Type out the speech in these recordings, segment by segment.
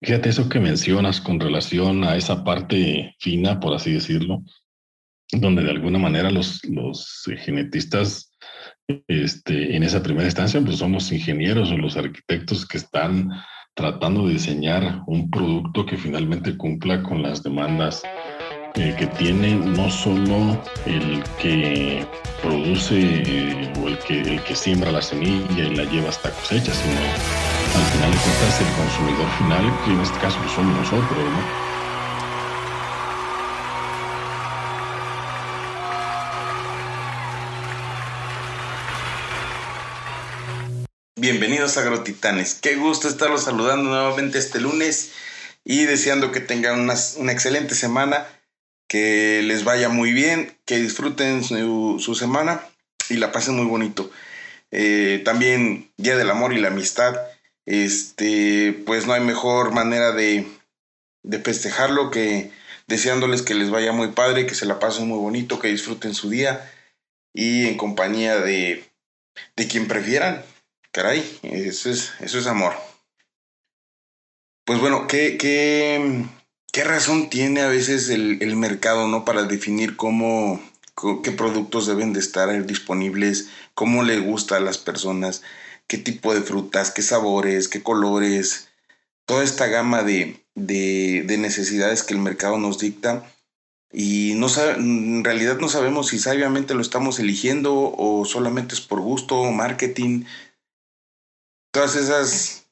Fíjate eso que mencionas con relación a esa parte fina, por así decirlo, donde de alguna manera los, los genetistas este, en esa primera instancia, pues somos ingenieros o los arquitectos que están tratando de diseñar un producto que finalmente cumpla con las demandas eh, que tiene no solo el que produce eh, o el que, el que siembra la semilla y la lleva hasta cosecha, sino al final de cuentas el consumidor final, que en este caso somos nosotros, ¿no? Bienvenidos a Agrotitanes. Qué gusto estarlos saludando nuevamente este lunes y deseando que tengan una, excelente semana, que les vaya muy bien, que disfruten su, semana y la pasen muy bonito. Eh, también Día del Amor y la Amistad. Este, pues no hay mejor manera de, de festejarlo que deseándoles que les vaya muy padre, que se la pasen muy bonito, que disfruten su día y en compañía de, de quien prefieran Caray, eso es, eso es amor. Pues bueno, ¿qué, qué, qué razón tiene a veces el, el, mercado ¿no? para definir cómo, qué productos deben de estar disponibles, cómo le gusta a las personas, qué tipo de frutas, qué sabores, qué colores, toda esta gama de, de, de necesidades que el mercado nos dicta? y no en realidad no sabemos si sabiamente lo estamos eligiendo o solamente es por gusto, marketing, todas esas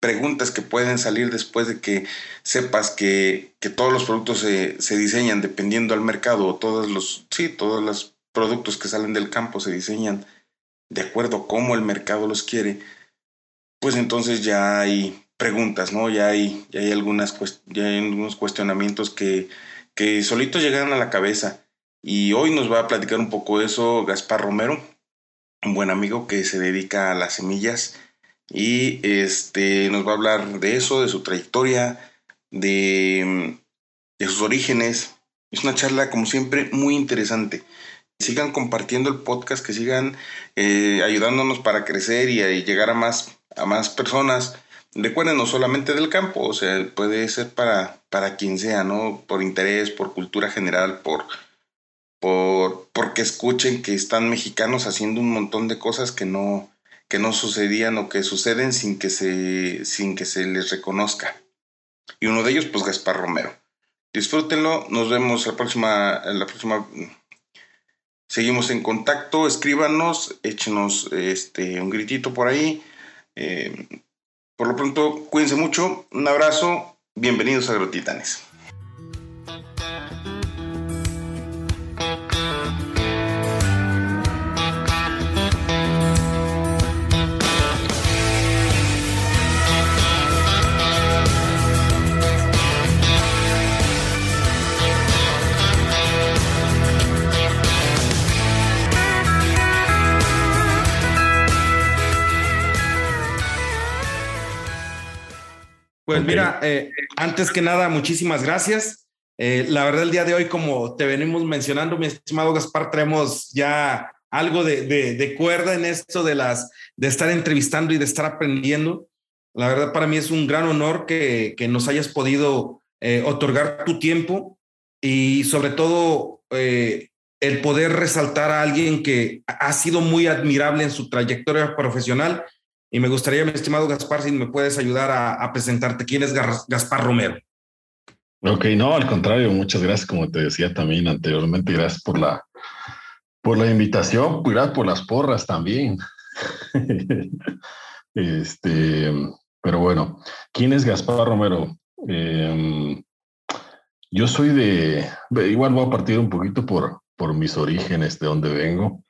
preguntas que pueden salir después de que sepas que, que todos los productos se, se, diseñan dependiendo al mercado, o todos los, sí, todos los productos que salen del campo se diseñan de acuerdo a cómo el mercado los quiere, pues entonces ya hay preguntas, ¿no? Ya hay, ya hay, algunas, ya hay algunos cuestionamientos que, que solitos llegan a la cabeza. Y hoy nos va a platicar un poco eso Gaspar Romero, un buen amigo que se dedica a las semillas y este, nos va a hablar de eso, de su trayectoria, de, de sus orígenes. Es una charla, como siempre, muy interesante. Sigan compartiendo el podcast, que sigan eh, ayudándonos para crecer y, llegar a más, a más personas. Recuerden, no solamente del campo, o sea, puede ser para, para quien sea, ¿no? Por interés, por cultura general, por, por porque escuchen que están mexicanos haciendo un montón de cosas que no, que no sucedían o que suceden sin que se, sin que se les reconozca. Y uno de ellos, pues Gaspar Romero. Disfrútenlo, nos vemos la próxima, la próxima. Seguimos en contacto, escríbanos, échenos este, un gritito por ahí. Eh, por lo pronto, cuídense mucho, un abrazo, bienvenidos a Agrotitanes. Pues mira, eh, antes que nada, muchísimas gracias. Eh, la verdad, el día de hoy, como te venimos mencionando, mi estimado Gaspar, traemos ya algo de, de, cuerda en esto de, las, de estar entrevistando y de estar aprendiendo. La verdad, para mí es un gran honor que, que nos hayas podido eh, otorgar tu tiempo y sobre todo el poder resaltar a alguien que ha sido muy admirable en su trayectoria profesional y me gustaría, mi estimado Gaspar, si me puedes ayudar a, presentarte. ¿Quién es Gaspar Romero? Ok, no, al contrario, muchas gracias, como te decía también anteriormente, gracias por la, por la invitación, gracias por las porras también. este, pero bueno, ¿quién es Gaspar Romero? Em, yo soy de, igual voy a partir un poquito por, por mis orígenes, de donde vengo.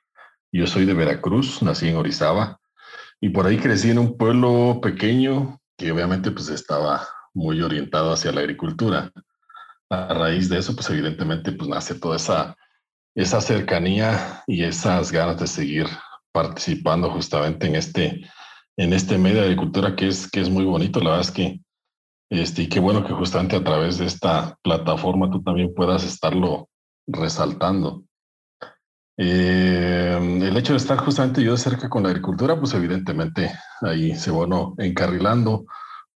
Yo soy de Veracruz, nací en Orizaba. Y por ahí crecí en un pueblo pequeño que obviamente pues estaba muy orientado hacia la agricultura. A raíz de eso, pues evidentemente pues nace toda esa, esa cercanía y esas ganas de seguir participando justamente en este, en este medio de agricultura que es, que es muy bonito. La verdad es que, este, y qué bueno que justamente a través de esta plataforma tú también puedas estarlo resaltando. Eh, el hecho de estar justamente yo de cerca con la agricultura, pues evidentemente ahí se bueno encarrilando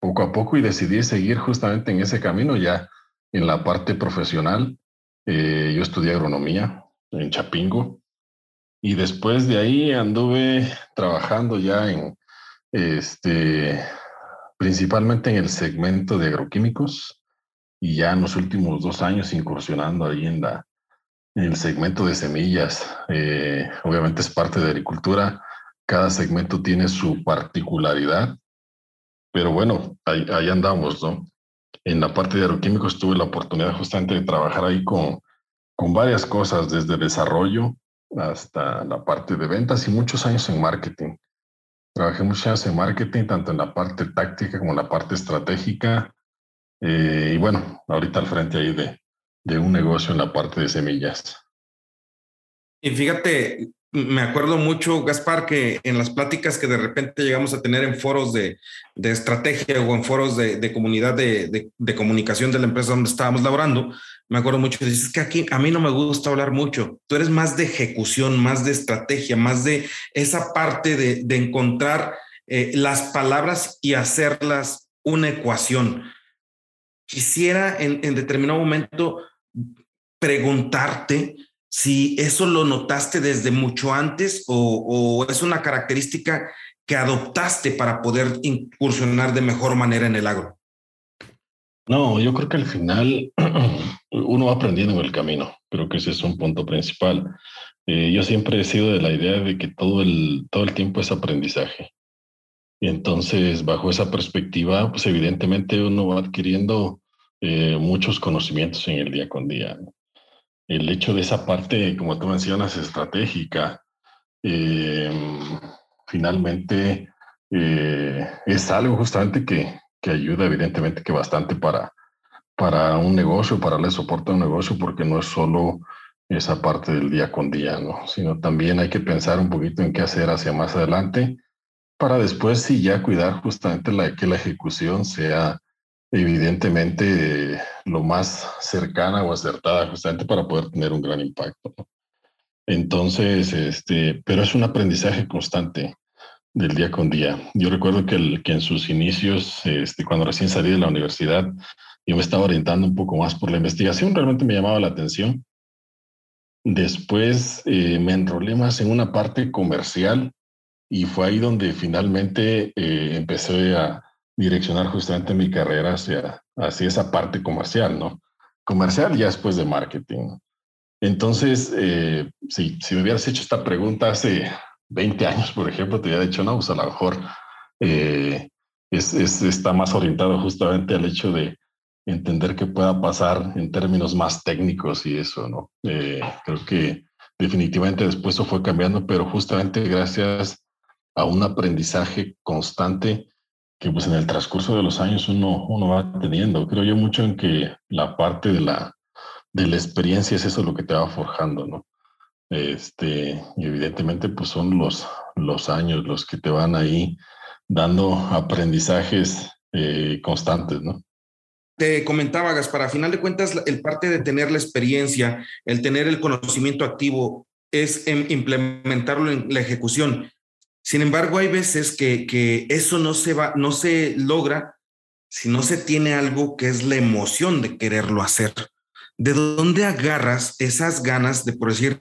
poco a poco y decidí seguir justamente en ese camino ya en la parte profesional. Eh, yo estudié agronomía en Chapingo y después de ahí anduve trabajando ya en, este, principalmente en el segmento de agroquímicos y ya en los últimos dos años incursionando ahí en, la, el segmento de semillas. Eh, obviamente es parte de agricultura, cada segmento tiene su particularidad, pero bueno, ahí, ahí andamos, ¿no? En la parte de agroquímicos tuve la oportunidad justamente de trabajar ahí con, con varias cosas, desde desarrollo hasta la parte de ventas y muchos años en marketing. Trabajé muchos años en marketing, tanto en la parte táctica como en la parte estratégica. Eh, y bueno, ahorita al frente ahí de, de un negocio en la parte de semillas. Y fíjate, me acuerdo mucho, Gaspar, que en las pláticas que de repente llegamos a tener en foros de, de estrategia o en foros de, de comunidad de, de, comunicación de la empresa donde estábamos laborando, me acuerdo mucho, dices que aquí a mí no me gusta hablar mucho, tú eres más de ejecución, más de estrategia, más de esa parte de, encontrar eh, las palabras y hacerlas una ecuación. Quisiera en, en determinado momento preguntarte, si eso lo notaste desde mucho antes o, es una característica que adoptaste para poder incursionar de mejor manera en el agro. No, yo creo que al final uno va aprendiendo en el camino. Creo que ese es un punto principal. Eh, yo siempre he sido de la idea de que todo el, todo el tiempo es aprendizaje. Y entonces, bajo esa perspectiva, pues evidentemente uno va adquiriendo eh, muchos conocimientos en el día con día el hecho de esa parte, como tú mencionas, estratégica, eh, finalmente eh, es algo justamente que, que, ayuda evidentemente que bastante para, para un negocio, para darle soporte a un negocio, porque no es solo esa parte del día con día, ¿no? sino también hay que pensar un poquito en qué hacer hacia más adelante para después sí ya cuidar justamente que la ejecución sea evidentemente lo más cercana o acertada justamente para poder tener un gran impacto. Entonces, este, pero es un aprendizaje constante del día con día. Yo recuerdo que, el, que en sus inicios, este, cuando recién salí de la universidad, yo me estaba orientando un poco más por la investigación, realmente me llamaba la atención. Después eh, me enrolé más en una parte comercial y fue ahí donde finalmente eh, empecé a, direccionar justamente mi carrera hacia, hacia esa parte comercial, ¿no? Comercial ya después de marketing. Entonces, eh, si, si me hubieras hecho esta pregunta hace 20 años, por ejemplo, te hubiera dicho, no, pues a lo mejor eh, es, es, está más orientado justamente al hecho de entender qué pueda pasar en términos más técnicos y eso, ¿no? Eh, creo que definitivamente después eso fue cambiando, pero justamente gracias a un aprendizaje constante que pues en el transcurso de los años uno, uno va teniendo. Creo yo mucho en que la parte de la, de la experiencia es eso lo que te va forjando, ¿no? Este, y evidentemente pues son los, los años los que te van ahí dando aprendizajes eh, constantes, ¿no? Te comentaba, Gaspar, a final de cuentas, el parte de tener la experiencia, el tener el conocimiento activo, es implementarlo en la ejecución. Sin embargo, hay veces que, eso no se va, no se logra si no se tiene algo que es la emoción de quererlo hacer. ¿De dónde agarras esas ganas de, por decir,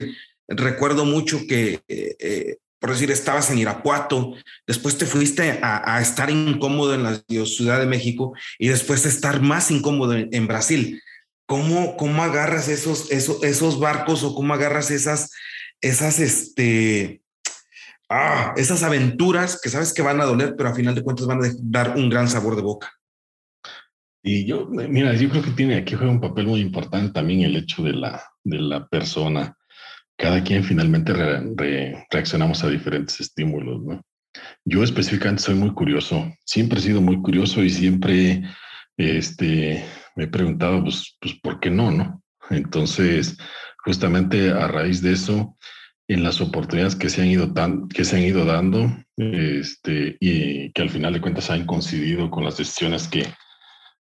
recuerdo mucho que, eh, eh, por decir, estabas en Irapuato, después te fuiste a, estar incómodo en la Ciudad de México y después estar más incómodo en, Brasil? ¿Cómo, ¿Cómo agarras esos, esos, esos barcos o cómo agarras esas, esas, este, ah, esas aventuras que sabes que van a doler, pero a final de cuentas van a dar un gran sabor de boca. Y yo, mira, yo creo que tiene aquí juega un papel muy importante también el hecho de la, de la persona. Cada quien finalmente reaccionamos a diferentes estímulos, ¿no? Yo específicamente soy muy curioso, siempre he sido muy curioso y siempre este, me he preguntado, pues, pues, ¿por qué no, no? Entonces, justamente a raíz de eso, en las oportunidades que se han ido, que se han ido dando este, y que al final de cuentas han coincidido con las decisiones que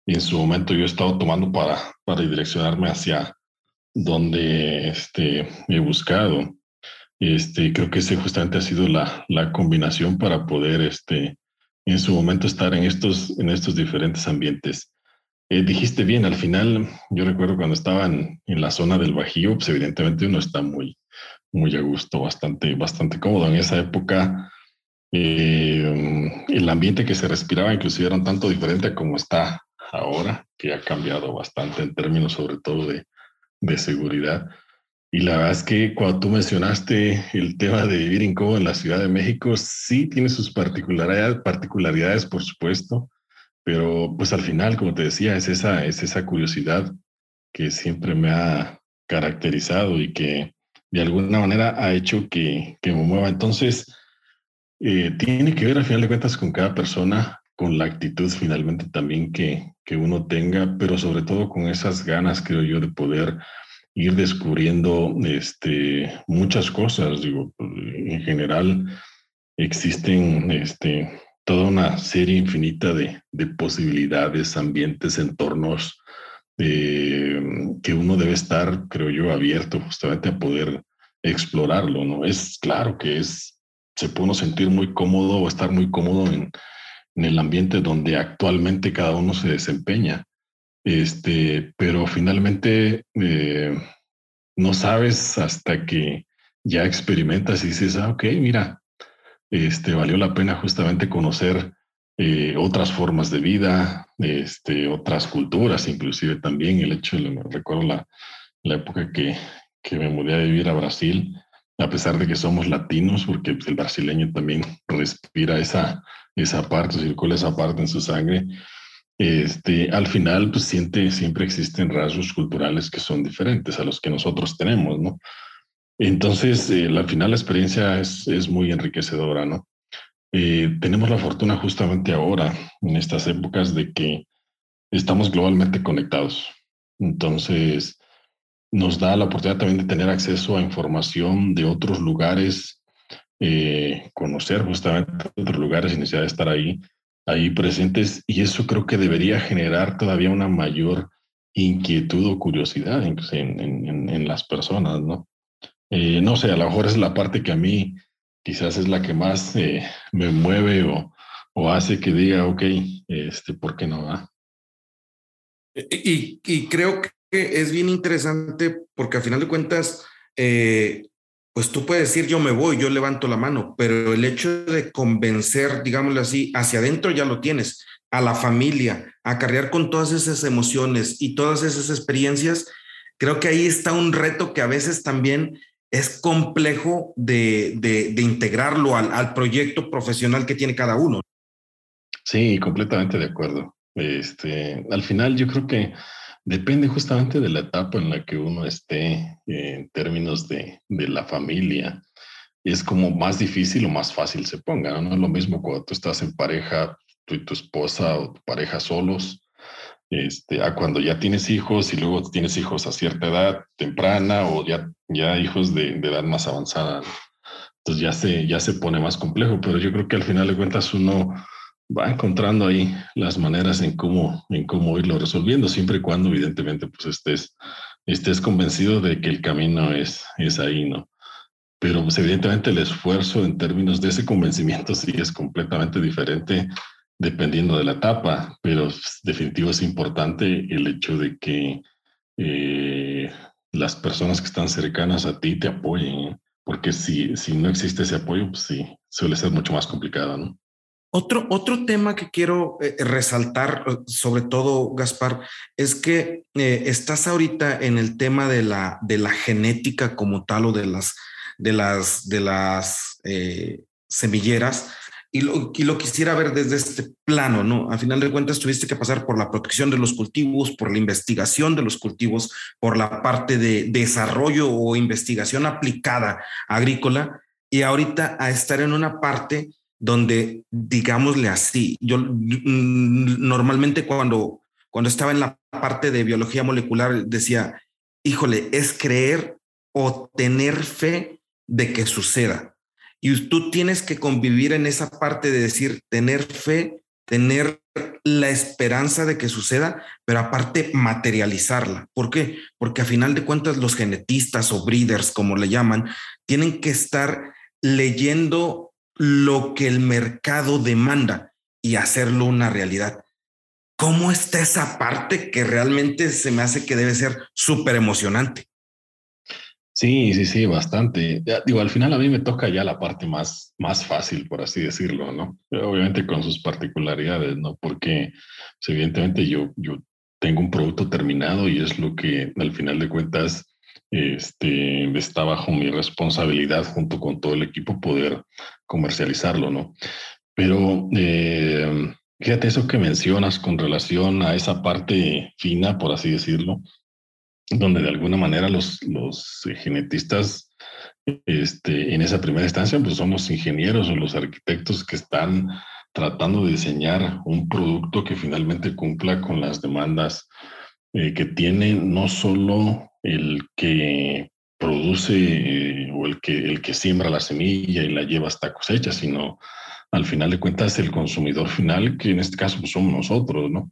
en su momento yo he estado tomando para, para direccionarme hacia donde este, he buscado. Este, creo que ese justamente ha sido la, la combinación para poder este, en su momento estar en estos, en estos diferentes ambientes. Eh, dijiste bien, al final, yo recuerdo cuando estaban en la zona del Bajío, pues evidentemente uno está muy, muy a gusto, bastante, bastante cómodo. En esa época, eh, el ambiente que se respiraba inclusive era un tanto diferente a como está ahora, que ha cambiado bastante en términos sobre todo de, de seguridad. Y la verdad es que cuando tú mencionaste el tema de vivir incómodo en la Ciudad de México, sí tiene sus particularidades, particularidades, por supuesto, pero pues al final, como te decía, es esa, es esa curiosidad que siempre me ha caracterizado y que de alguna manera ha hecho que, que me mueva. Entonces, eh, tiene que ver al final de cuentas con cada persona, con la actitud finalmente también que, que uno tenga, pero sobre todo con esas ganas, creo yo, de poder ir descubriendo este, muchas cosas. Digo, en general existen este, toda una serie infinita de, de posibilidades, ambientes, entornos eh, que uno debe estar, creo yo, abierto justamente a poder explorarlo, ¿no? Es claro que es, se puede uno sentir muy cómodo o estar muy cómodo en, el ambiente donde actualmente cada uno se desempeña. Este, pero finalmente eh, no sabes hasta que ya experimentas y dices, ah, ok, mira, este, valió la pena justamente conocer eh, otras formas de vida, este, otras culturas, inclusive también el hecho, me recuerdo la, la época que, que me mudé a vivir a Brasil, a pesar de que somos latinos, porque el brasileño también respira esa, esa parte, circula esa parte en su sangre, este, al final, pues siente, siempre existen rasgos culturales que son diferentes a los que nosotros tenemos, ¿no? Entonces, eh, al final la experiencia es, es muy enriquecedora, ¿no? Eh, tenemos la fortuna justamente ahora, en estas épocas, de que estamos globalmente conectados. Entonces, nos da la oportunidad también de tener acceso a información de otros lugares, eh, conocer justamente otros lugares sin necesidad de estar ahí ahí presentes y eso creo que debería generar todavía una mayor inquietud o curiosidad en, en, en, las personas, ¿no? Eh, no sé, a lo mejor es la parte que a mí quizás es la que más eh, me mueve o, o, hace que diga, ok, este, ¿por qué no va? Y, y, creo que es bien interesante porque a final de cuentas, eh, pues tú puedes decir yo me voy, yo levanto la mano, pero el hecho de convencer, digámoslo así, hacia adentro ya lo tienes, a la familia, a cargar con todas esas emociones y todas esas experiencias, creo que ahí está un reto que a veces también es complejo de, de, integrarlo al, al, proyecto profesional que tiene cada uno. Sí, completamente de acuerdo. Este, al final yo creo que Depende justamente de la etapa en la que uno esté eh, en términos de, de, la familia. Es como más difícil o más fácil se ponga. ¿no? es lo mismo cuando tú estás en pareja, tú y tu esposa o tu pareja solos, este, a cuando ya tienes hijos y luego tienes hijos a cierta edad temprana o ya, ya hijos de, de edad más avanzada. Entonces ya se, ya se pone más complejo, pero yo creo que al final de cuentas uno va encontrando ahí las maneras en cómo, en cómo irlo resolviendo, siempre y cuando evidentemente pues estés, estés convencido de que el camino es, es ahí, ¿no? Pero pues evidentemente el esfuerzo en términos de ese convencimiento sí es completamente diferente dependiendo de la etapa, pero definitivo es importante el hecho de que eh, las personas que están cercanas a ti te apoyen, ¿eh? porque si, si no existe ese apoyo, pues sí, suele ser mucho más complicado. Otro, otro tema que quiero eh, resaltar, sobre todo, Gaspar, es que estás ahorita en el tema de la, de la genética como tal o de las, de las, de las semilleras. Y lo, y lo, quisiera ver desde este plano, ¿no? A final de cuentas, tuviste que pasar por la protección de los cultivos, por la investigación de los cultivos, por la parte de desarrollo o investigación aplicada agrícola, y ahorita a estar en una parte donde, digámosle así, yo normalmente cuando, cuando estaba en la parte de biología molecular decía, híjole, es creer o tener fe de que suceda. Y tú tienes que convivir en esa parte de decir, tener fe, tener la esperanza de que suceda, pero aparte materializarla. ¿Por qué? Porque a final de cuentas los genetistas o breeders, como le llaman, tienen que estar leyendo lo que el mercado demanda. y hacerlo una realidad. ¿Cómo está esa parte que realmente se me hace que debe ser súper emocionante? Sí, sí, sí, bastante. Digo, al final a mí me toca ya la parte más, más fácil, por así decirlo, ¿no? Obviamente con sus particularidades, ¿no? Porque pues, evidentemente yo, yo tengo un producto terminado y es lo que al final de cuentas este, está bajo mi responsabilidad junto con todo el equipo poder comercializarlo, ¿no? Pero eh, fíjate eso que mencionas con relación a esa parte fina, por así decirlo, donde de alguna manera los, los genetistas este, en esa primera instancia pues son los ingenieros o los arquitectos que están tratando de diseñar un producto que finalmente cumpla con las demandas eh, que tiene no solo el que produce eh, o el que, el que siembra la semilla y la lleva hasta cosecha, sino al final de cuentas el consumidor final, que en este caso pues, somos nosotros, ¿no?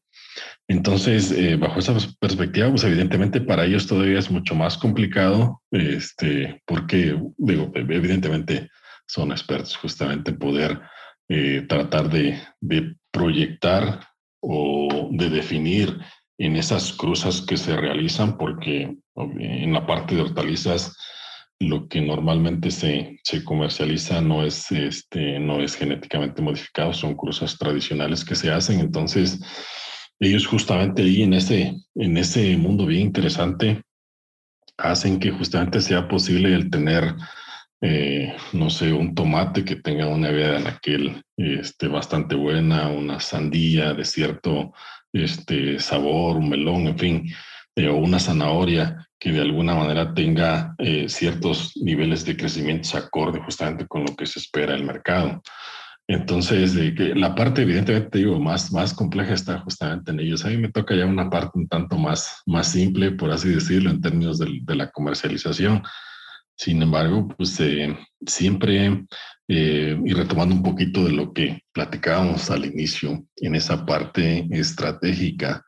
Entonces, eh, bajo esa perspectiva, pues evidentemente para ellos todavía es mucho más complicado, este, porque, digo, evidentemente son expertos justamente en poder eh, tratar de, de, proyectar o de definir en esas cruzas que se realizan, porque en la parte de hortalizas lo que normalmente se, se comercializa no es, este, no es genéticamente modificado, son cruzas tradicionales que se hacen. Entonces, ellos justamente ahí en ese, en ese mundo bien interesante hacen que justamente sea posible el tener, eh, no sé, un tomate que tenga una vida en aquel este, bastante buena, una sandía de cierto este, sabor, un melón, en fin, eh, o una zanahoria que de alguna manera tenga eh, ciertos niveles de crecimiento acorde justamente con lo que se espera del mercado. Entonces, la parte evidentemente, digo, más, más compleja está justamente en ellos. A mí me toca ya una parte un tanto más, más simple, por así decirlo, en términos de, la comercialización. Sin embargo, pues eh, siempre, eh, y retomando un poquito de lo que platicábamos al inicio, en esa parte estratégica,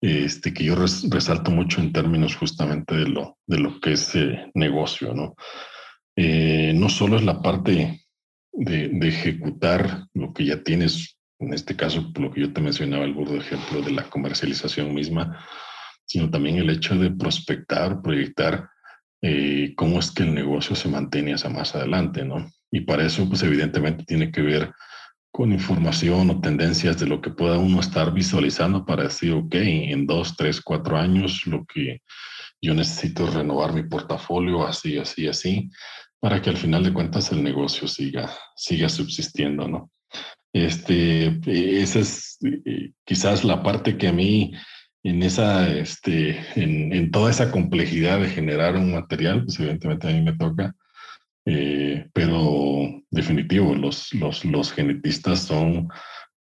este, que yo resalto mucho en términos justamente de lo, de lo que es eh, negocio, ¿no? no solo es la parte de, ejecutar lo que ya tienes, en este caso, lo que yo te mencionaba, el burdo ejemplo de la comercialización misma, sino también el hecho de prospectar, proyectar eh, cómo es que el negocio se mantiene hacia más adelante, ¿no? Y para eso, pues evidentemente tiene que ver con información o tendencias de lo que pueda uno estar visualizando para decir, ok, en dos, tres, cuatro años lo que yo necesito es renovar mi portafolio, así, así, así para que al final de cuentas el negocio siga, siga subsistiendo, ¿no? Este, esa es eh, quizás la parte que a mí en esa, este, en, toda esa complejidad de generar un material, pues evidentemente a mí me toca, eh, pero definitivo, los, los, los genetistas son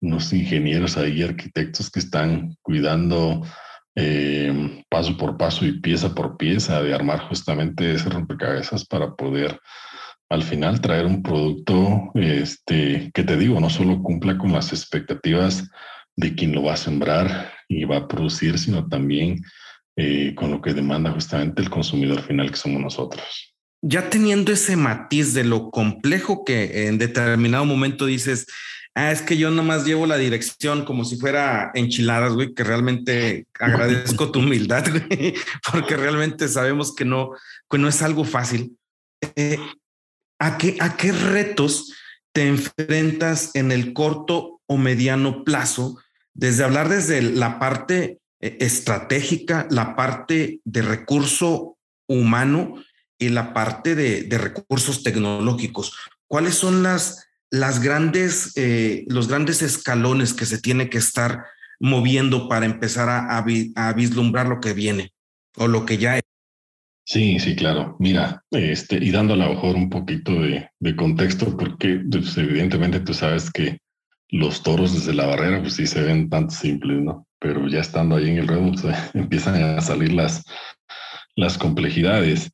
unos ingenieros ahí, arquitectos que están cuidando eh, paso por paso y pieza por pieza de armar justamente ese rompecabezas para poder al final traer un producto este, que te digo, no solo cumpla con las expectativas de quien lo va a sembrar y va a producir, sino también eh, con lo que demanda justamente el consumidor final que somos nosotros. Ya teniendo ese matiz de lo complejo que en determinado momento dices, Ah, es que yo nomás llevo la dirección como si fuera enchiladas, güey, que realmente agradezco tu humildad, güey, porque realmente sabemos que no, que no es algo fácil. Eh, ¿a, qué, ¿A qué retos te enfrentas en el corto o mediano plazo? Desde hablar desde la parte eh, estratégica, la parte de recurso humano y la parte de, de recursos tecnológicos. ¿Cuáles son las las grandes, eh, los grandes escalones que se tiene que estar moviendo para empezar a, vislumbrar lo que viene o lo que ya es. Sí, sí, claro. Mira, este, y dando a lo mejor un poquito de, contexto, porque pues, evidentemente tú sabes que los toros desde la barrera, pues sí se ven tan simples, ¿no? Pero ya estando ahí en el pues, empiezan a salir las, las complejidades.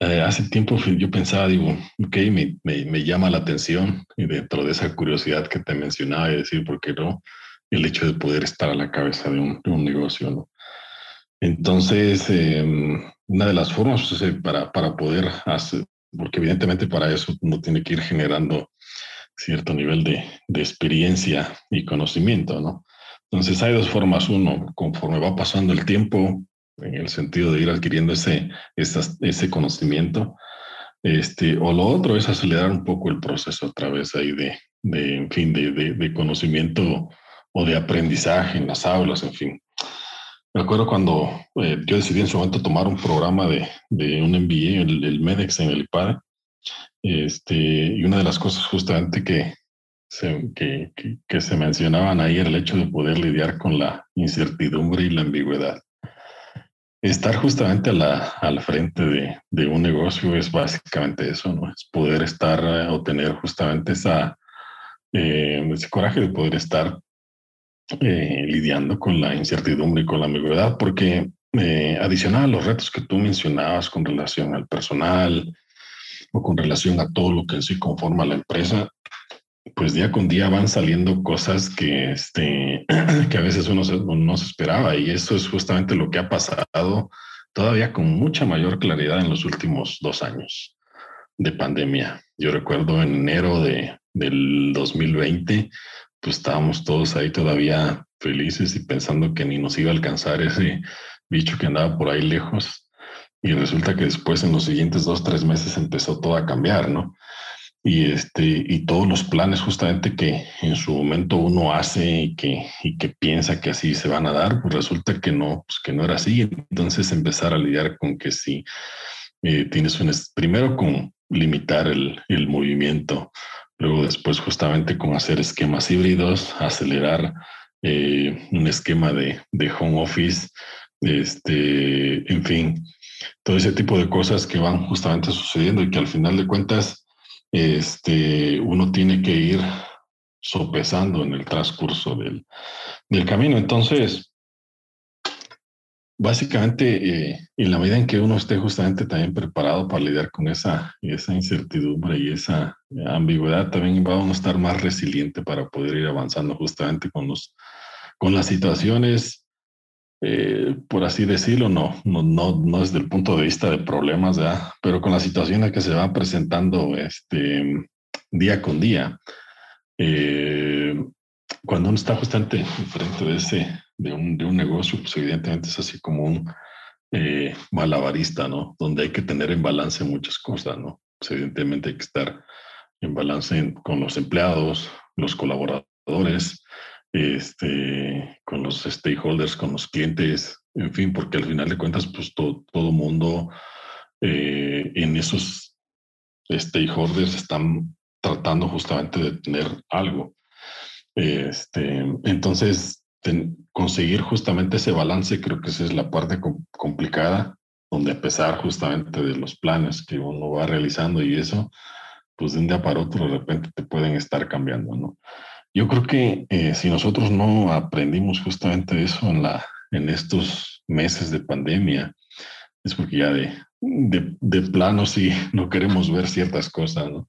Eh, hace tiempo yo pensaba, digo, ok, me, me, llama la atención y dentro de esa curiosidad que te mencionaba y decir, ¿por qué no? El hecho de poder estar a la cabeza de un, de un negocio, ¿no? Entonces, em, una de las formas pues, para, para poder hacer, porque evidentemente para eso uno tiene que ir generando cierto nivel de, de experiencia y conocimiento, ¿no? Entonces hay dos formas. Uno, conforme va pasando el tiempo, en el sentido de ir adquiriendo ese, ese conocimiento, este, o lo otro es acelerar un poco el proceso a través ahí de, de en fin, de, de, conocimiento o de aprendizaje en las aulas, en fin. Me acuerdo cuando eh, yo decidí en su momento tomar un programa de, de un MBA, el, el, MEDEX en el IPAD, este, y una de las cosas justamente que se, que, que, se mencionaban ahí era el hecho de poder lidiar con la incertidumbre y la ambigüedad. Estar justamente a la, al frente de, de, un negocio es básicamente eso, ¿no? Es poder estar eh, o tener justamente esa, eh, ese coraje de poder estar eh, lidiando con la incertidumbre y con la ambigüedad, porque adicional a los retos que tú mencionabas con relación al personal o con relación a todo lo que en sí conforma la empresa, pues día con día van saliendo cosas que, este, que a veces uno no se esperaba y eso es justamente lo que ha pasado todavía con mucha mayor claridad en los últimos dos años de pandemia. Yo recuerdo en enero de, del 2020, pues estábamos todos ahí todavía felices y pensando que ni nos iba a alcanzar ese bicho que andaba por ahí lejos. Y resulta que después en los siguientes dos, tres meses empezó todo a cambiar, ¿no? Y, este, y todos los planes justamente que en su momento uno hace y que, y que piensa que así se van a dar, pues resulta que no, pues que no era así. Entonces empezar a lidiar con que si eh, tienes un, primero con limitar el, el movimiento, luego después justamente con hacer esquemas híbridos, acelerar eh, un esquema de, de home office, este, en fin, todo ese tipo de cosas que van justamente sucediendo y que al final de cuentas este, uno tiene que ir sopesando en el transcurso del, del camino. Entonces, básicamente, eh, en la medida en que uno esté justamente también preparado para lidiar con esa, esa incertidumbre y esa ambigüedad, también va a estar más resiliente para poder ir avanzando justamente con, los, con las situaciones eh, por así decirlo, no, no, no, no desde el punto de vista de problemas, ¿verdad? pero con las situaciones que se van presentando este, día con día, eh, cuando uno está justamente frente de, ese, de, un, de un negocio, pues evidentemente es así como un eh, malabarista, ¿no? Donde hay que tener en balance muchas cosas, ¿no? Pues evidentemente hay que estar en balance con los empleados, los colaboradores, este, con los stakeholders, con los clientes, en fin, porque al final de cuentas, pues todo, todo mundo eh, en esos stakeholders están tratando justamente de tener algo. Este, entonces, conseguir justamente ese balance, creo que esa es la parte complicada, donde a pesar justamente de los planes que uno va realizando y eso, pues de un día para otro de repente te pueden estar cambiando, ¿no? Yo creo que eh, si nosotros no aprendimos justamente eso en, la, en estos meses de pandemia, es porque ya de, de, de plano sí no queremos ver ciertas cosas, ¿no?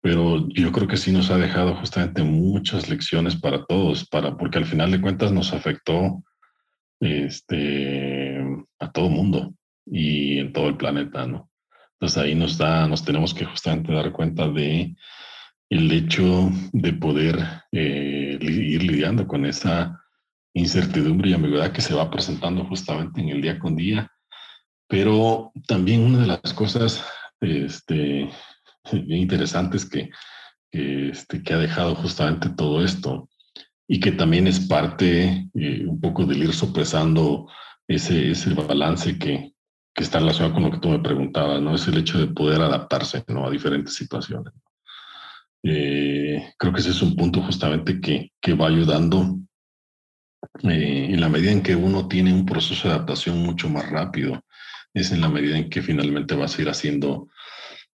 Pero yo creo que sí nos ha dejado justamente muchas lecciones para todos, para, porque al final de cuentas nos afectó este, a todo mundo y en todo el planeta, ¿no? Entonces ahí nos da, nos tenemos que justamente dar cuenta de el hecho de poder eh, ir lidiando con esa incertidumbre y ambigüedad que se va presentando justamente en el día con día. Pero también una de las cosas este, interesantes que, que, este, que ha dejado justamente todo esto y que también es parte eh, un poco del ir sopesando ese, ese balance que, que está relacionado con lo que tú me preguntabas, ¿no? Es el hecho de poder adaptarse, ¿no? A diferentes situaciones. Eh, creo que ese es un punto justamente que, que va ayudando eh, en la medida en que uno tiene un proceso de adaptación mucho más rápido, es en la medida en que finalmente vas a ir haciendo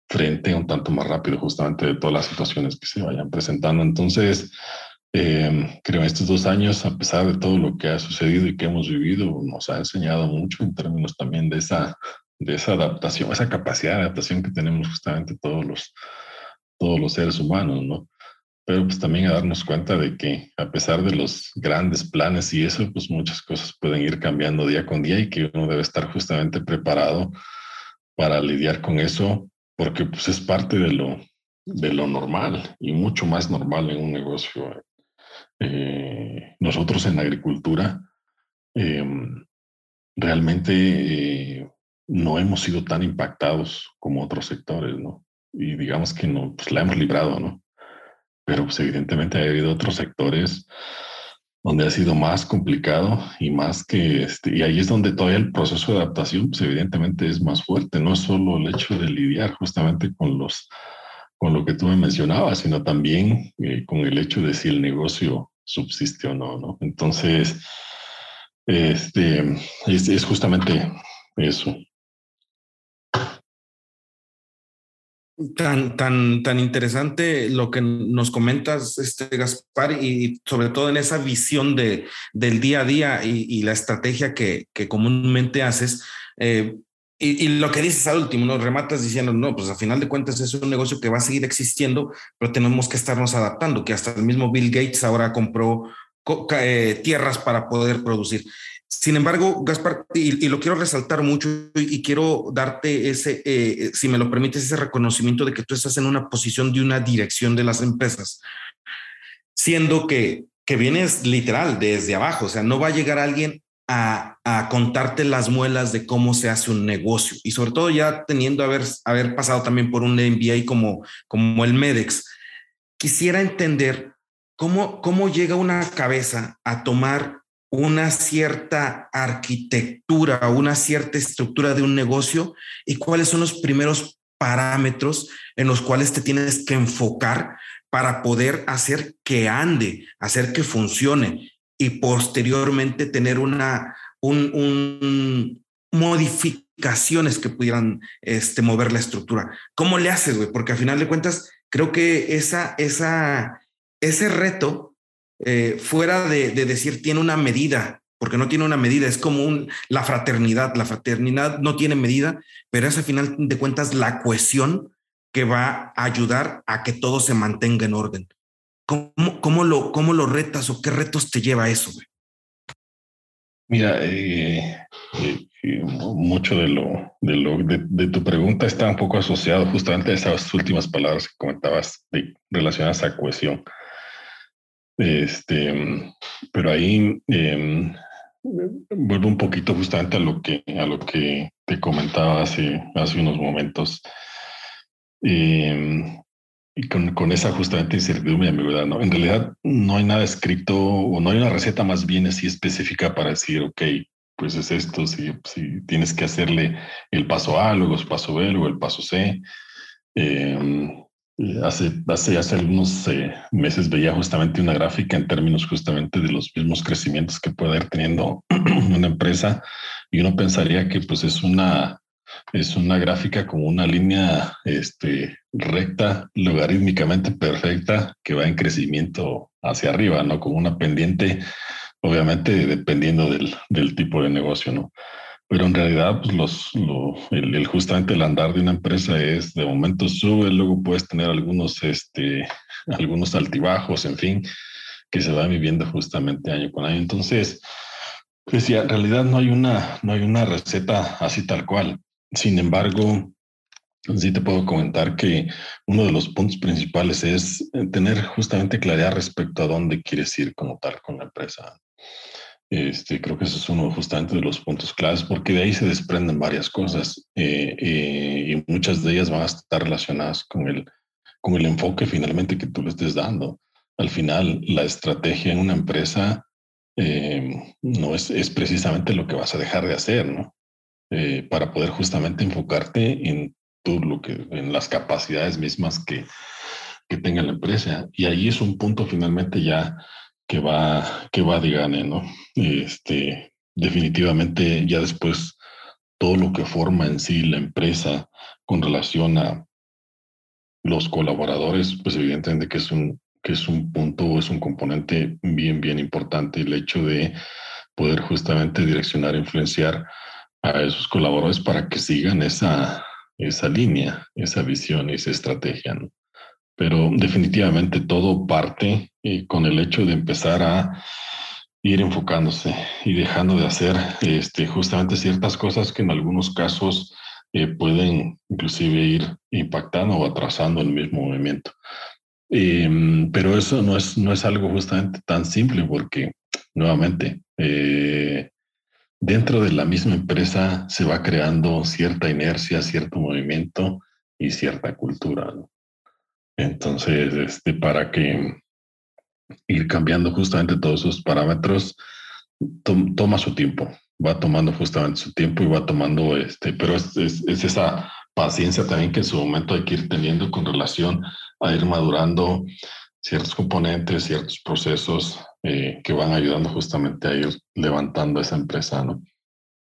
frente un tanto más rápido justamente de todas las situaciones que se vayan presentando. Entonces, eh, creo estos dos años, a pesar de todo lo que ha sucedido y que hemos vivido, nos ha enseñado mucho en términos también de esa, de esa adaptación, esa capacidad de adaptación que tenemos justamente todos los, todos los seres humanos, ¿no? Pero pues también a darnos cuenta de que a pesar de los grandes planes y eso, pues muchas cosas pueden ir cambiando día con día y que uno debe estar justamente preparado para lidiar con eso, porque pues es parte de lo, de lo normal y mucho más normal en un negocio. Eh, nosotros en la agricultura em, realmente eh, no hemos sido tan impactados como otros sectores, ¿no? Y digamos que no, pues la hemos librado, ¿no? Pero pues evidentemente ha habido otros sectores donde ha sido más complicado y más que este, y ahí es donde todavía el proceso de adaptación, pues evidentemente es más fuerte, no es solo el hecho de lidiar justamente con los con lo que tú me mencionabas, sino también eh, con el hecho de si el negocio subsiste o no, ¿no? Entonces, este, es, es justamente eso. Tan, tan, tan interesante lo que nos comentas, este Gaspar, y sobre todo en esa visión de, del día a día y, la estrategia que, que comúnmente haces. Eh, y, lo que dices al último, nos rematas diciendo, no, pues a final de cuentas es un negocio que va a seguir existiendo, pero tenemos que estarnos adaptando, que hasta el mismo Bill Gates ahora compró eh, tierras para poder producir. Sin embargo, Gaspar, y, lo quiero resaltar mucho y, quiero darte ese, eh, si me lo permites, ese reconocimiento de que tú estás en una posición de una dirección de las empresas, siendo que, que vienes literal desde abajo, o sea, no va a llegar alguien a, a, contarte las muelas de cómo se hace un negocio. Y sobre todo ya teniendo haber, haber pasado también por un MBA como, como el MEDEX, quisiera entender cómo, cómo llega una cabeza a tomar una cierta arquitectura, una cierta estructura de un negocio y cuáles son los primeros parámetros en los cuales te tienes que enfocar para poder hacer que ande, hacer que funcione y posteriormente tener una un, modificaciones que pudieran este, mover la estructura. ¿Cómo le haces, güey? Porque al final de cuentas, creo que esa, esa, ese reto eh, fuera de, decir tiene una medida, porque no tiene una medida, es como la fraternidad, la fraternidad no tiene medida, pero es al final de cuentas la cohesión que va a ayudar a que todo se mantenga en orden. ¿Cómo, cómo, lo, cómo lo retas o qué retos te lleva a eso? Mira, eh, eh, mucho de lo, de, de, tu pregunta está un poco asociado justamente a esas últimas palabras que comentabas relacionadas a cohesión. Este, pero ahí em, vuelvo un poquito justamente a lo que, a lo que te comentaba hace, hace unos momentos. Em, y con, con, esa justamente incertidumbre y ambigüedad, ¿no? En realidad no hay nada escrito o no hay una receta más bien así específica para decir, ok, pues es esto, si, si tienes que hacerle el paso A, luego el paso B, luego el paso C. Eh, Hace, hace, hace algunos eh, meses veía justamente una gráfica en términos justamente de los mismos crecimientos que puede ir teniendo una empresa y uno pensaría que pues es una, es una gráfica como una línea este, recta, logarítmicamente perfecta que va en crecimiento hacia arriba, ¿no? Como una pendiente, obviamente dependiendo del, del tipo de negocio, ¿no? Pero en realidad, pues los, el, justamente el andar de una empresa es de momento sube, luego puedes tener algunos, este, algunos altibajos, en fin, que se va viviendo justamente año con año. Entonces, pues ya, en realidad no hay una, no hay una receta así tal cual. Sin embargo, sí te puedo comentar que uno de los puntos principales es tener justamente claridad respecto a dónde quieres ir como tal con la empresa. Este, creo que eso es uno justamente de los puntos claves, porque de ahí se desprenden varias cosas eh, eh, y muchas de ellas van a estar relacionadas con el, con el enfoque finalmente que tú le estés dando. Al final, la estrategia en una empresa eh, no es, es, precisamente lo que vas a dejar de hacer, ¿no? para poder justamente enfocarte en todo lo que, en las capacidades mismas que, que tenga la empresa. Y ahí es un punto finalmente ya que va, que va de gane, ¿no? Este, definitivamente ya después todo lo que forma en sí la empresa con relación a los colaboradores, pues evidentemente que es un, que es un punto, es un componente bien, bien importante el hecho de poder justamente direccionar, influenciar a esos colaboradores para que sigan esa, esa línea, esa visión, esa estrategia. ¿no? Pero definitivamente todo parte eh, con el hecho de empezar a ir enfocándose y dejando de hacer este, justamente ciertas cosas que en algunos casos eh, pueden inclusive ir impactando o atrasando el mismo movimiento. Em, pero eso no es, no es algo justamente tan simple porque, nuevamente, eh, dentro de la misma empresa se va creando cierta inercia, cierto movimiento y cierta cultura. Entonces, este, para que ir cambiando justamente todos esos parámetros, toma su tiempo, va tomando justamente su tiempo y va tomando, este, pero es, es, esa paciencia también que en su momento hay que ir teniendo con relación a ir madurando ciertos componentes, ciertos procesos eh, que van ayudando justamente a ir levantando esa empresa, ¿no?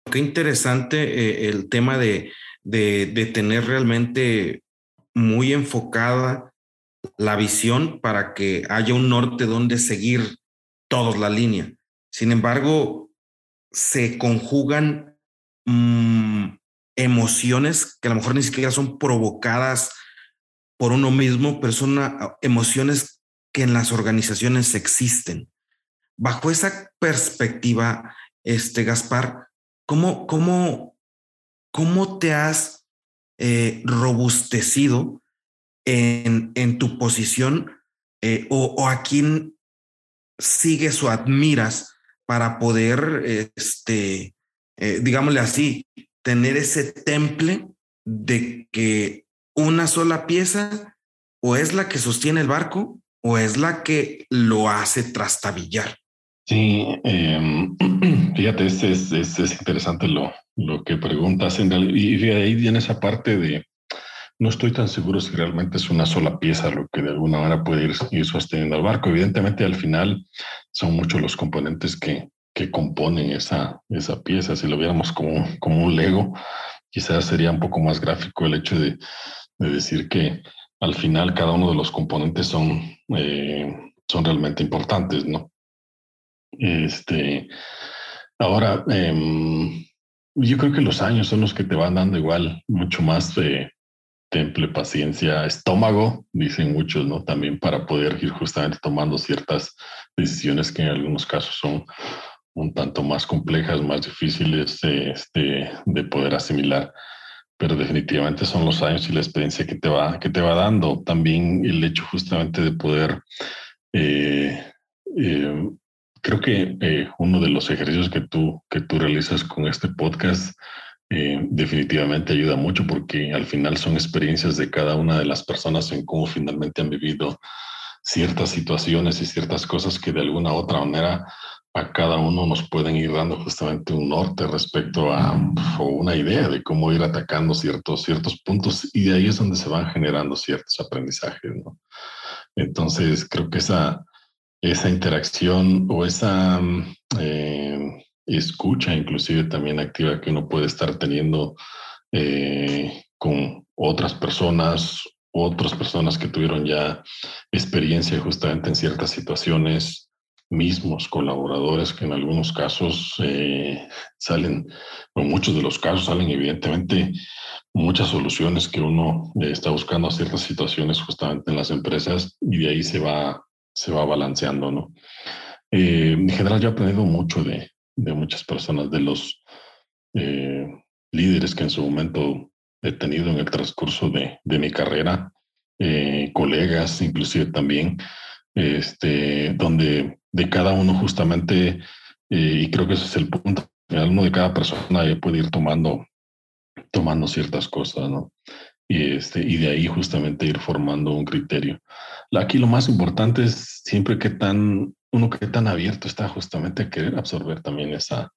Qué interesante eh, el tema de, de, de tener realmente muy enfocada la visión para que haya un norte donde seguir todos la línea. Sin embargo, se conjugan mm, emociones que a lo mejor ni siquiera son provocadas por uno mismo, pero son ah, emociones que en las organizaciones existen. Bajo esa perspectiva, este Gaspar, ¿cómo, cómo, cómo te has eh, robustecido en, en, tu posición eh, o, a quién sigues o admiras para poder, este, eh, digámosle así, tener ese temple de que una sola pieza o es la que sostiene el barco o es la que lo hace trastabillar. Sí, em, fíjate, es, es, es, interesante lo, lo que preguntas. En y ahí viene esa parte de, no estoy tan seguro si realmente es una sola pieza lo que de alguna manera puede ir, ir sosteniendo al barco. Evidentemente, al final son muchos los componentes que, que componen esa, esa pieza. Si lo viéramos como, como un Lego, quizás sería un poco más gráfico el hecho de, de decir que al final cada uno de los componentes son, eh, son realmente importantes, ¿no? Este, ahora, eh, yo creo que los años son los que te van dando igual mucho más de temple, paciencia, estómago, dicen muchos, ¿no? También para poder ir justamente tomando ciertas decisiones que en algunos casos son un tanto más complejas, más difíciles este, de poder asimilar, pero definitivamente son los años y la experiencia que te va, que te va dando. También el hecho justamente de poder, eh, eh, creo que eh, uno de los ejercicios que tú, que tú realizas con este podcast definitivamente ayuda mucho porque al final son experiencias de cada una de las personas en cómo finalmente han vivido ciertas situaciones y ciertas cosas que de alguna u otra manera a cada uno nos pueden ir dando justamente un norte respecto a o una idea de cómo ir atacando ciertos, ciertos puntos y de ahí es donde se van generando ciertos aprendizajes. Entonces, creo que esa, esa interacción o esa eh, escucha inclusive también activa que uno puede estar teniendo eh, con otras personas, otras personas que tuvieron ya experiencia justamente en ciertas situaciones, mismos colaboradores que en algunos casos eh, salen, en muchos de los casos salen evidentemente muchas soluciones que uno eh, está buscando a ciertas situaciones justamente en las empresas y de ahí se va, se va balanceando, ¿no? Eh, en general yo he aprendido mucho de, de muchas personas, de los líderes que en su momento he tenido en el transcurso de, de mi carrera, colegas inclusive también, este, donde de cada uno justamente, eh, y creo que ese es el punto, uno de cada persona puede ir tomando, tomando ciertas cosas, ¿no? Y, este, y de ahí justamente ir formando un criterio. Aquí lo más importante es siempre que tan, uno que tan abierto está justamente a querer absorber también esa,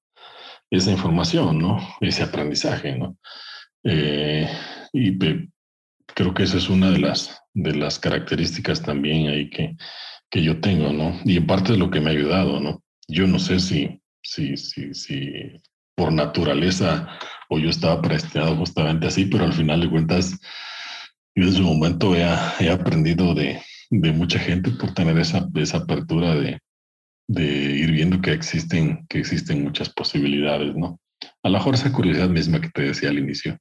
esa información, ¿no? Ese aprendizaje, ¿no? Eh, y creo que esa es una de las, de las características también ahí que, que yo tengo, ¿no? Y en parte de lo que me ha ayudado, ¿no? Yo no sé si, si, si, si por naturaleza o yo estaba predestinado justamente así, pero al final de cuentas, yo en su momento he, he aprendido de, de, mucha gente por tener esa, esa apertura de, de ir viendo que existen, que existen muchas posibilidades, ¿no? A lo mejor esa curiosidad misma que te decía al inicio.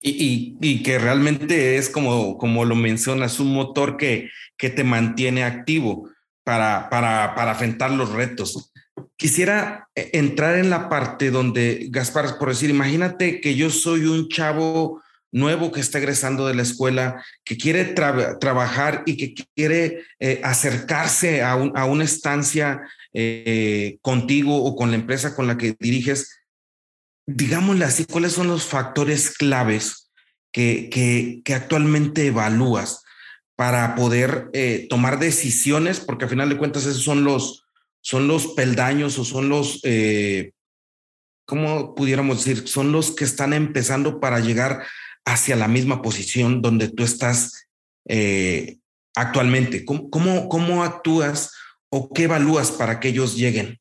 Y, y, que realmente es como, como lo mencionas, un motor que, que te mantiene activo para, para, para afrontar los retos. quisiera eh, entrar en la parte donde, Gaspar, por decir, imagínate que yo soy un chavo nuevo que está egresando de la escuela, que quiere trabajar y que quiere eh, acercarse a, una estancia eh, contigo o con la empresa con la que diriges, digámosle así, ¿cuáles son los factores claves que, que, actualmente evalúas para poder eh, tomar decisiones? Porque al final de cuentas esos son los, son los peldaños o son los, ¿cómo pudiéramos decir? Son los que están empezando para llegar hacia la misma posición donde tú estás eh, actualmente? ¿Cómo, ¿Cómo, actúas o qué evalúas para que ellos lleguen?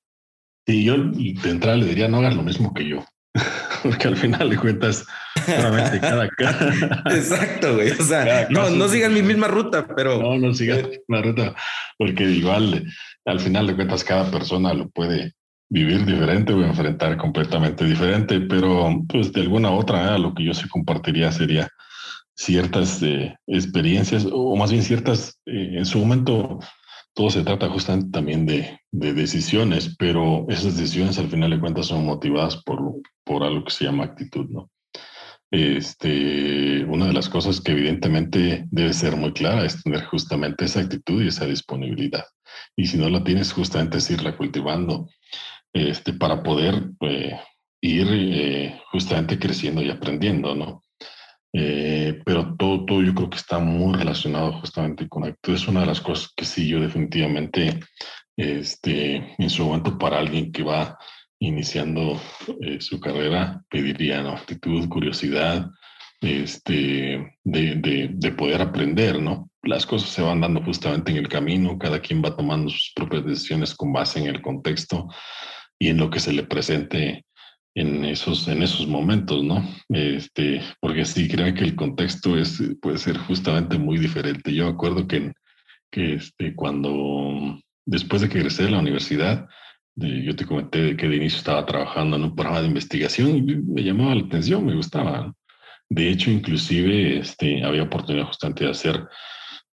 Sí, yo de entrada le diría, no hagas lo mismo que yo, porque al final de cuentas, solamente cada, cada Exacto, güey. O sea, no, no sigan mi misma ruta, pero... No, no sigan la ruta, porque igual, al final de cuentas, cada persona lo puede vivir diferente o enfrentar completamente diferente, pero pues de alguna otra, lo que yo sí compartiría sería ciertas eh, experiencias o más bien ciertas, eh, en su momento todo se trata justamente también de, de, decisiones, pero esas decisiones al final de cuentas son motivadas por, por algo que se llama actitud, ¿no? Este, una de las cosas que evidentemente debe ser muy clara es tener justamente esa actitud y esa disponibilidad. Y si no la tienes, justamente es irla cultivando este, para poder eh, ir eh, justamente creciendo y aprendiendo, ¿no? Eh, pero todo, todo yo creo que está muy relacionado justamente con actitud. Es una de las cosas que sí yo definitivamente, este, en su momento para alguien que va iniciando su carrera, pediría ¿no? actitud, curiosidad, este, de, de, de, poder aprender, ¿no? Las cosas se van dando justamente en el camino, cada quien va tomando sus propias decisiones con base en el contexto y en lo que se le presente en esos, en esos momentos, ¿no? Este, porque sí, creo que el contexto es, puede ser justamente muy diferente. Yo acuerdo que, que este, cuando, después de que egresé de la universidad, yo te comenté que de inicio estaba trabajando en un programa de investigación y me llamaba la atención, me gustaba. De hecho, inclusive este, había oportunidad justamente de hacer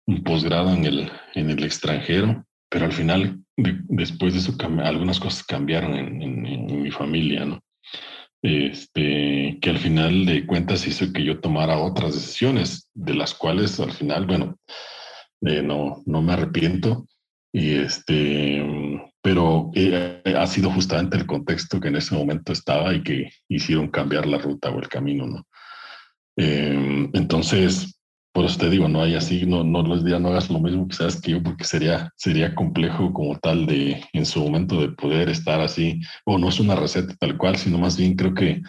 un posgrado en el, en el extranjero, pero al final después de eso algunas cosas cambiaron en, mi familia, ¿no? Este, que al final de cuentas hizo que yo tomara otras decisiones, de las cuales al final, bueno, eh, no, no me arrepiento. Y este, pero eh, ha sido justamente el contexto que en ese momento estaba y que hicieron cambiar la ruta o el camino, ¿no? Eh, entonces, por eso te digo, no hay así, no, no diga no hagas lo mismo que sabes que yo, porque sería, sería complejo como tal de en su momento de poder estar así, o no es una receta tal cual, sino más bien creo que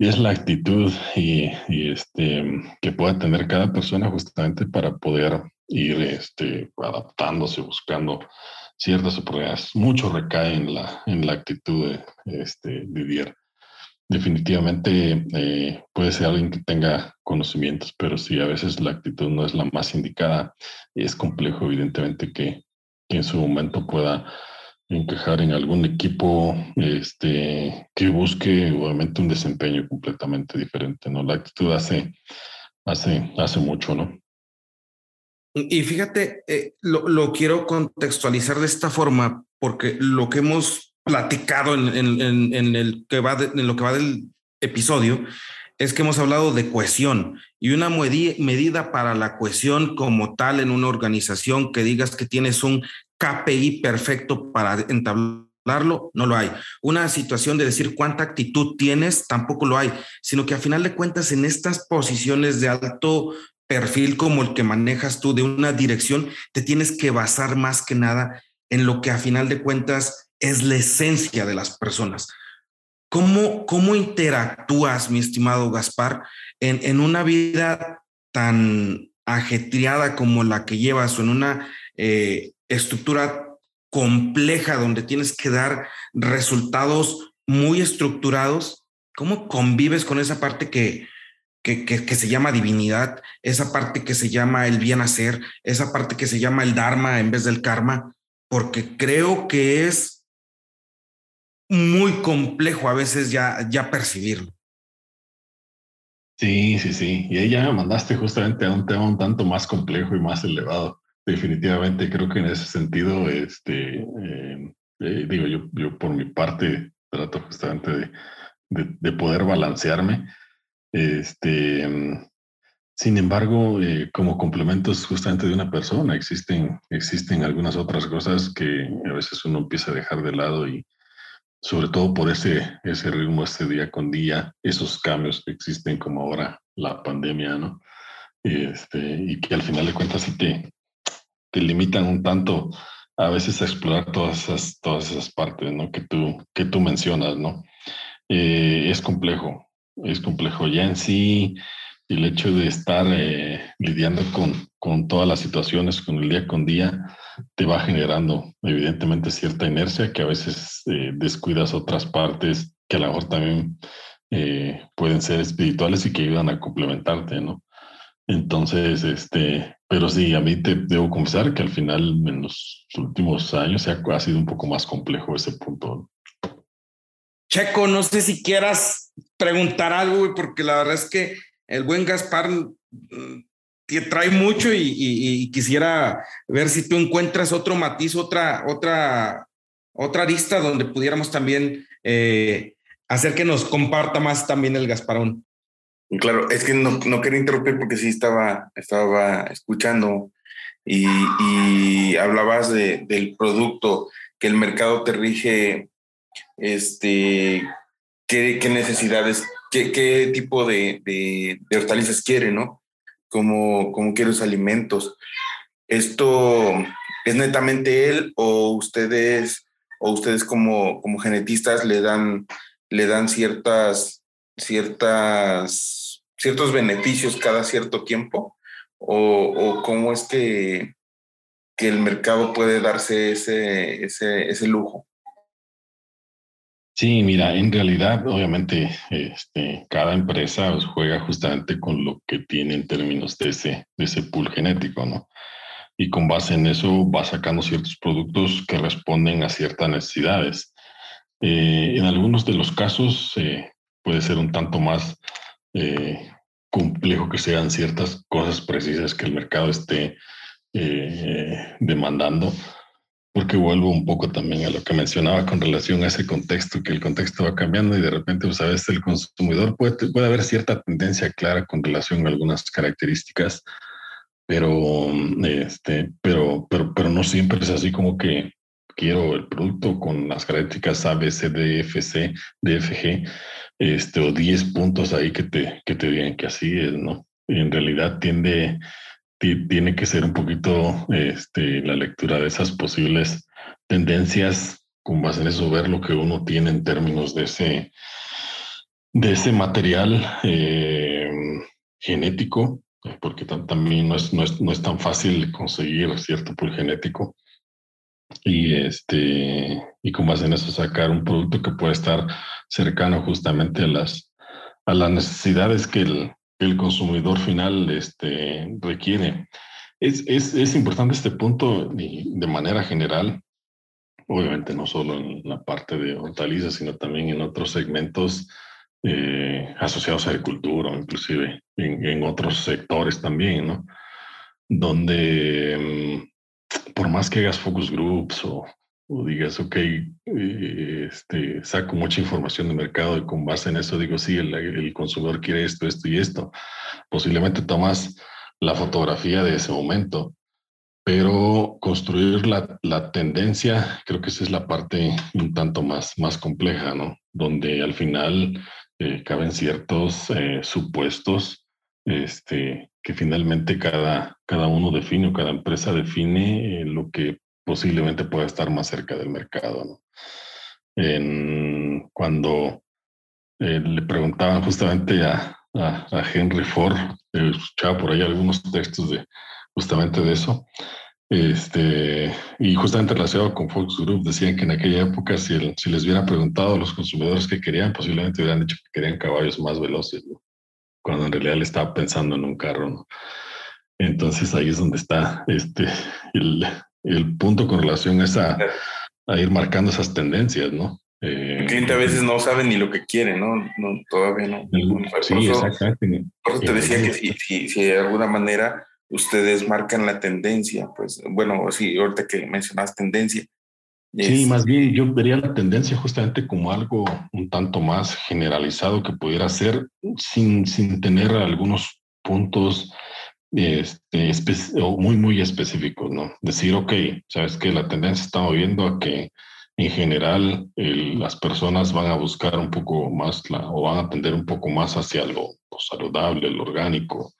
es la actitud y, este, que pueda tener cada persona justamente para poder ir este, adaptándose, buscando ciertas oportunidades. Mucho recae en la, en la actitud de, este, Didier definitivamente eh, puede ser alguien que tenga conocimientos, pero si a veces la actitud no es la más indicada, es complejo, evidentemente, que, en su momento pueda encajar en algún equipo este, que busque obviamente un desempeño completamente diferente, ¿no? La actitud hace, hace, hace mucho, ¿no? Y fíjate, eh, lo, lo, quiero contextualizar de esta forma, porque lo que hemos platicado en, lo que va del episodio es que hemos hablado de cohesión y una medida para la cohesión como tal en una organización que digas que tienes un KPI perfecto para entablarlo, no lo hay. Una situación de decir cuánta actitud tienes, tampoco lo hay, sino que a final de cuentas en estas posiciones de alto perfil como el que manejas tú de una dirección, te tienes que basar más que nada en lo que a final de cuentas es la esencia de las personas. ¿Cómo, cómo interactúas, mi estimado Gaspar, en, en una vida tan ajetreada como la que llevas o en una eh, estructura compleja donde tienes que dar resultados muy estructurados? ¿Cómo convives con esa parte que, que, que, se llama divinidad, esa parte que se llama el bien hacer, esa parte que se llama el dharma en vez del karma? Porque creo que es muy complejo a veces ya, ya percibirlo. Sí, sí, sí. Y ahí ya me mandaste justamente a un tema un tanto más complejo y más elevado. Definitivamente creo que en ese sentido, este, eh, Eh, digo, yo, yo por mi parte trato justamente de, de, poder balancearme. Este, mm, sin embargo, eh, como complementos justamente de una persona, existen, existen algunas otras cosas que a veces uno empieza a dejar de lado y sobre todo por ese, ese ritmo, ese día con día, esos cambios que existen como ahora la pandemia, ¿no? Este, y que al final de cuentas sí te, te limitan un tanto a veces a explorar todas esas, todas esas partes ¿no? que, tú, que tú mencionas, ¿no? Eh, es complejo, es complejo. Ya en sí, el hecho de estar eh, lidiando con, con, todas las situaciones, con el día con día, te va generando evidentemente cierta inercia que a veces eh, descuidas otras partes que a lo mejor también pueden ser espirituales y que ayudan a complementarte, ¿no? Entonces, este, pero sí, a mí te debo confesar que al final en los últimos años ha, ha sido un poco más complejo ese punto. Checo, no sé si quieras preguntar algo, porque la verdad es que el buen Gaspar mm, trae mucho y, quisiera ver si tú encuentras otro matiz, otra, otra, otra arista donde pudiéramos también eh, hacer que nos comparta más también el Gasparón. Claro, es que no, no quería interrumpir porque sí estaba, estaba escuchando y, hablabas de, del producto, que el mercado te rige, este, qué, qué necesidades, qué, qué tipo de, de, hortalizas quiere, ¿no? Cómo, cómo quiere los alimentos. ¿Esto es netamente él o ustedes, o ustedes como, como genetistas le dan, le dan ciertas ciertas, ciertos beneficios cada cierto tiempo? ¿O, cómo es que, que, el mercado puede darse ese, ese, ese lujo? Sí, mira, en realidad, obviamente, este, cada empresa juega justamente con lo que tiene en términos de ese, de ese pool genético, ¿no? Y con base en eso va sacando ciertos productos que responden a ciertas necesidades. Eh, en algunos de los casos, eh, puede ser un tanto más eh, complejo que sean ciertas cosas precisas que el mercado esté eh, demandando, porque vuelvo un poco también a lo que mencionaba con relación a ese contexto, que el contexto va cambiando y de repente, pues a veces el consumidor puede, puede haber cierta tendencia clara con relación a algunas características, pero, este, pero, pero, pero no siempre es así como que quiero el producto con las características A, B, C, D, F, C, D, F, G este, o 10 puntos ahí que te, que te digan que así es, ¿no? En realidad tiende, tiene que ser un poquito este, la lectura de esas posibles tendencias, con base en eso ver lo que uno tiene en términos de ese, de ese material eh, genético, porque también no es, no, es, no es tan fácil conseguir cierto pool genético. Y este y con base en eso sacar un producto que puede estar cercano justamente a las a las necesidades que el, el consumidor final este, requiere. Es, es, es, importante este punto de manera general, obviamente no solo en la parte de hortalizas, sino también en otros segmentos eh, asociados a agricultura, inclusive en, en, otros sectores también, ¿no? Donde mm, por más que hagas focus groups o, digas, ok, eh, este, saco mucha información de mercado y con base en eso digo, sí, el, consumidor quiere esto, esto y esto, posiblemente tomas la fotografía de ese momento, pero construir la, la, tendencia, creo que esa es la parte un tanto más, más compleja, ¿no? Donde al final eh, caben ciertos eh, supuestos este, que finalmente cada, cada uno define o cada empresa define eh, lo que posiblemente pueda estar más cerca del mercado. cuando eh, le preguntaban justamente a, a, Henry Ford, eh, escuchaba por ahí algunos textos de justamente de eso, este, y justamente relacionado con Fox Group, decían que en aquella época, si, si les hubiera preguntado a los consumidores qué querían, posiblemente hubieran dicho que querían caballos más veloces. cuando en realidad le estaba pensando en un carro. Entonces ahí es donde está este, el, el punto con relación a, esa, a ir marcando esas tendencias, ¿no? Eh, el cliente a veces no sabe ni lo que quiere, ¿no? no todavía no. sí, exactamente. Por eso te decía que si, si, si, de alguna manera ustedes marcan la tendencia, pues bueno, sí, ahorita que mencionas tendencia, Sí, más bien yo vería la tendencia justamente como algo un tanto más generalizado que pudiera ser sin, sin tener algunos puntos este, muy, muy específicos, ¿no? Decir, ok, sabes que la tendencia está moviendo a que en general las personas van a buscar un poco más la, o van a tender un poco más hacia lo, saludable, lo orgánico,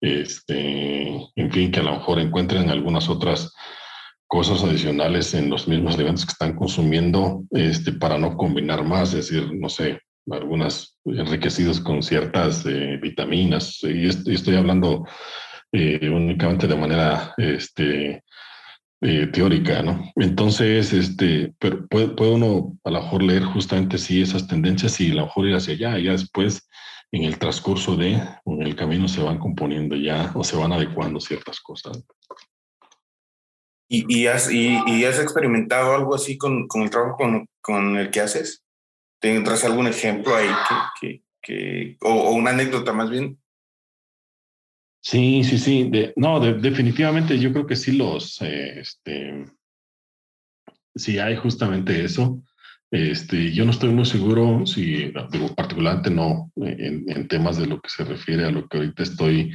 este, en fin, que a lo mejor encuentren algunas otras cosas adicionales en los mismos alimentos que están consumiendo este, para no combinar más, es decir, no sé, algunas enriquecidos con ciertas eh, vitaminas. Y estoy hablando eh, únicamente de manera este, eh, teórica, ¿no? Entonces, este, pero puede, puede, uno a lo mejor leer justamente sí esas tendencias y a lo mejor ir hacia allá, y ya después en el transcurso de, en el camino se van componiendo ya o se van adecuando ciertas cosas. ¿Y, y, has, y, has experimentado algo así con, con el trabajo con, con, el que haces? ¿Tendrás algún ejemplo ahí que, que, o, una anécdota más bien? Sí, sí, sí. no, definitivamente yo creo que sí los, eh, este, sí hay justamente eso. Este, yo no estoy muy seguro si, particularmente no en, en, temas de lo que se refiere a lo que ahorita estoy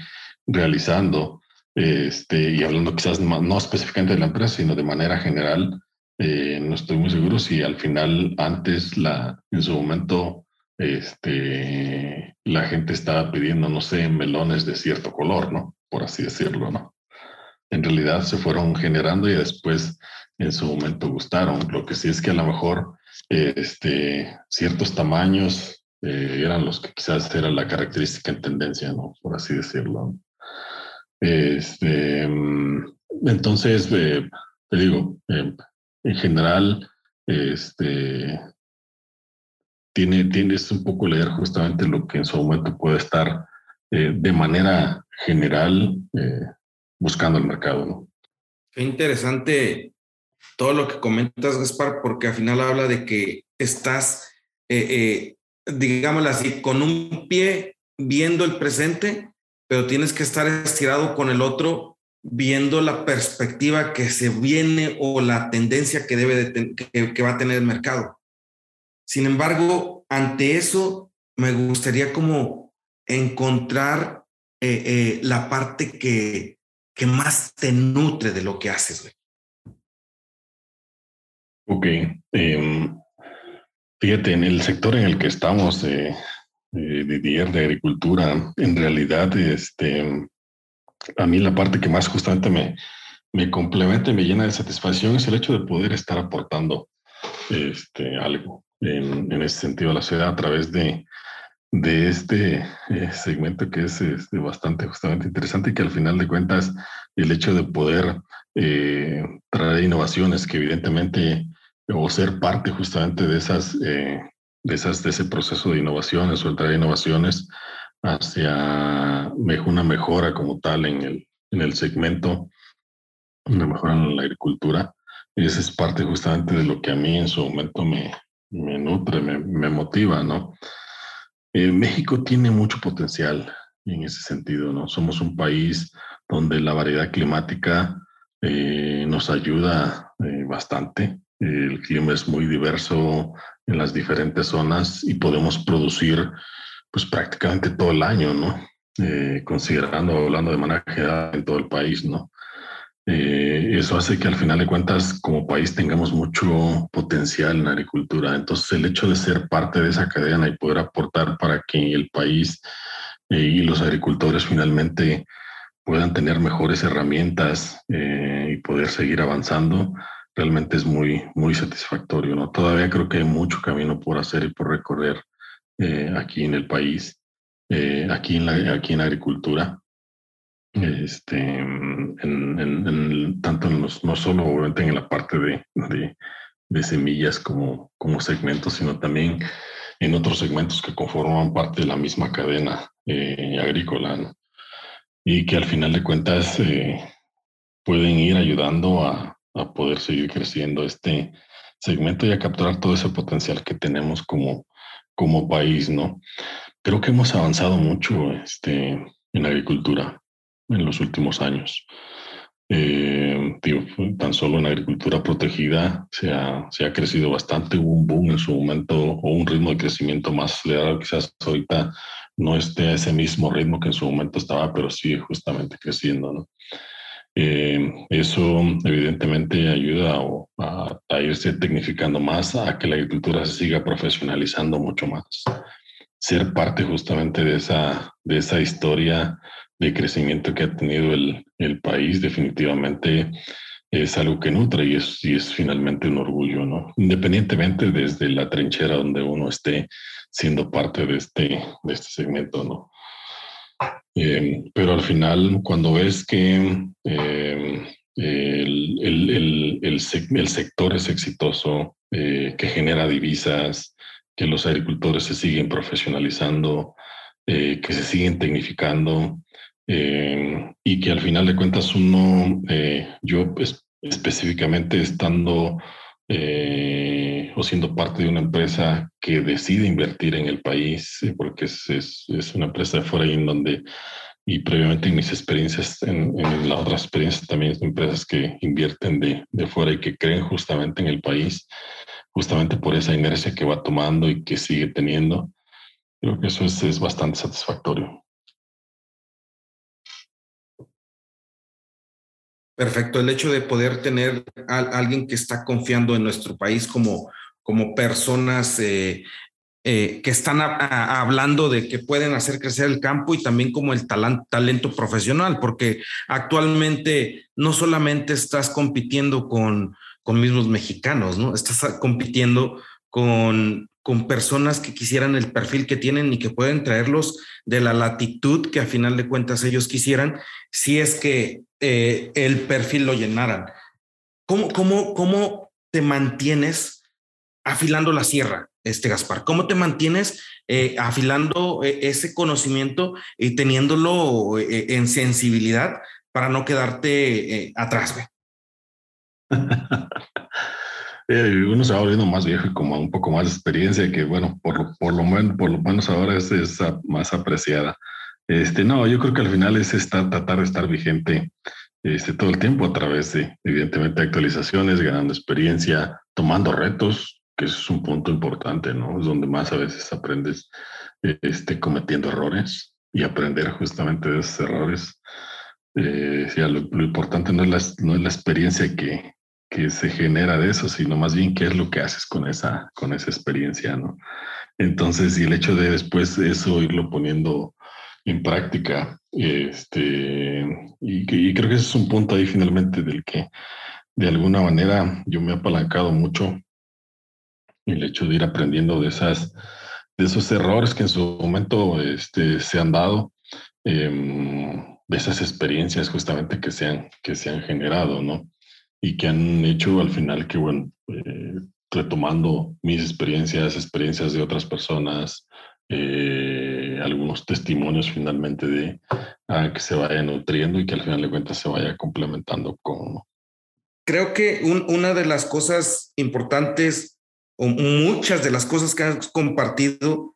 realizando, este, y hablando quizás no específicamente de la empresa, sino de manera general, eh, no estoy muy seguro si al final, antes, la, en su momento, este, la gente estaba pidiendo, no sé, melones de cierto color, ¿no? Por así decirlo, ¿no? En realidad se fueron generando y después en su momento gustaron. Lo que sí es que a lo mejor este, ciertos tamaños eh, eran los que quizás era la característica en tendencia, ¿no? Por así decirlo. Este, entonces, eh, te digo, eh, en general, este, tiene, tienes un poco leer justamente lo que en su momento puede estar eh, de manera general buscando el mercado. Qué interesante todo lo que comentas, Gaspar, porque al final habla de que estás, digámoslo así, con un pie viendo el presente pero tienes que estar estirado con el otro viendo la perspectiva que se viene o la tendencia que debe de que, va a tener el mercado. Sin embargo, ante eso me gustaría como encontrar eh, eh, la parte que, que más te nutre de lo que haces. Güey. Ok. Em, fíjate, en el sector en el que estamos, eh, de de agricultura, en realidad, este, a mí la parte que más justamente me, me complementa y me llena de satisfacción es el hecho de poder estar aportando este, algo en, en ese sentido a la ciudad a través de, de este eh, segmento que es este, bastante justamente interesante y que al final de cuentas el hecho de poder eh, traer innovaciones que evidentemente o ser parte justamente de esas de, esas, de ese proceso de innovaciones o el traer innovaciones hacia una mejora como tal en el, en el segmento, una mejora en la agricultura. Esa es parte justamente de lo que a mí en su momento me, me nutre, me, me motiva, ¿no? Eh, México tiene mucho potencial en ese sentido, ¿no? Somos un país donde la variedad climática eh, nos ayuda eh, bastante. El clima es muy diverso en las diferentes zonas y podemos producir pues prácticamente todo el año, ¿no? Considerando, hablando de manera general en todo el país, ¿no? Eh, eso hace que al final de cuentas como país tengamos mucho potencial en la agricultura. Entonces el hecho de ser parte de esa cadena y poder aportar para que el país eh, y los agricultores finalmente puedan tener mejores herramientas y poder seguir avanzando, realmente es muy, muy satisfactorio. ¿no? Todavía creo que hay mucho camino por hacer y por recorrer eh, aquí en el país, eh, aquí, en la, aquí en la agricultura. Este, en, tanto en los, no solo obviamente en la parte de, de, semillas como, como segmentos, sino también en otros segmentos que conforman parte de la misma cadena eh, agrícola y que al final de cuentas pueden ir ayudando a, a poder seguir creciendo este segmento y a capturar todo ese potencial que tenemos como, como país, ¿no? Creo que hemos avanzado mucho este, en agricultura en los últimos años. Eh, tan solo en agricultura protegida se ha, se ha crecido bastante, hubo un boom en su momento o un ritmo de crecimiento más acelerado, quizás ahorita no esté a ese mismo ritmo que en su momento estaba, pero sigue justamente creciendo. ¿no? Eh, eso evidentemente ayuda a, a, irse tecnificando más, a que la agricultura se siga profesionalizando mucho más. Ser parte justamente de esa, de esa historia de crecimiento que ha tenido el, el país definitivamente es algo que nutre y es, y es finalmente un orgullo, ¿no? Independientemente desde la trinchera donde uno esté siendo parte de este, de este segmento, ¿no? Eh, pero al final, cuando ves que eh, el, el, el, sector es exitoso, eh, que genera divisas, que los agricultores se siguen profesionalizando, que se siguen tecnificando, y que al final de cuentas uno, yo específicamente estando o siendo parte de una empresa que decide invertir en el país, eh, porque es, es, es una empresa de fuera en donde, y previamente en mis experiencias, en, en las otras experiencias también es empresas que invierten de, de fuera y que creen justamente en el país, justamente por esa inercia que va tomando y que sigue teniendo. Creo que eso es, es bastante satisfactorio. Perfecto. El hecho de poder tener a alguien que está confiando en nuestro país como, como personas eh, eh, que están hablando de que pueden hacer crecer el campo y también como el talento profesional, porque actualmente no solamente estás compitiendo con, con mismos mexicanos, ¿no? Estás compitiendo con, con personas que quisieran el perfil que tienen y que pueden traerlos de la latitud que a final de cuentas ellos quisieran, si es que eh, el perfil lo llenaran. ¿Cómo, cómo, ¿Cómo te mantienes afilando la sierra, este Gaspar? ¿Cómo te mantienes eh, afilando eh, ese conocimiento y teniéndolo en sensibilidad para no quedarte atrás? uno se va volviendo más viejo y como un poco más de experiencia que, bueno, por, por, lo, menos, por lo menos ahora es, más apreciada. Este, no, yo creo que al final es estar, tratar de estar vigente este, todo el tiempo a través de, evidentemente, actualizaciones, ganando experiencia, tomando retos, que es un punto importante, ¿no? Es donde más a veces aprendes este, cometiendo errores y aprender justamente de esos errores. Eh, lo, importante no es, la, no es la experiencia que, que se genera de eso, sino más bien qué es lo que haces con esa, con esa experiencia, ¿no? Entonces, y el hecho de después eso irlo poniendo en práctica, este, y, creo que ese es un punto ahí finalmente del que de alguna manera yo me he apalancado mucho el hecho de ir aprendiendo de esas de esos errores que en su momento este, se han dado, em, de esas experiencias justamente que se han, que se han generado, ¿no? Y que han hecho al final que, bueno, eh, retomando mis experiencias, experiencias de otras personas, eh, algunos testimonios finalmente de que se vaya nutriendo y que al final de cuentas se vaya complementando con... Creo que una de las cosas importantes o muchas de las cosas que has compartido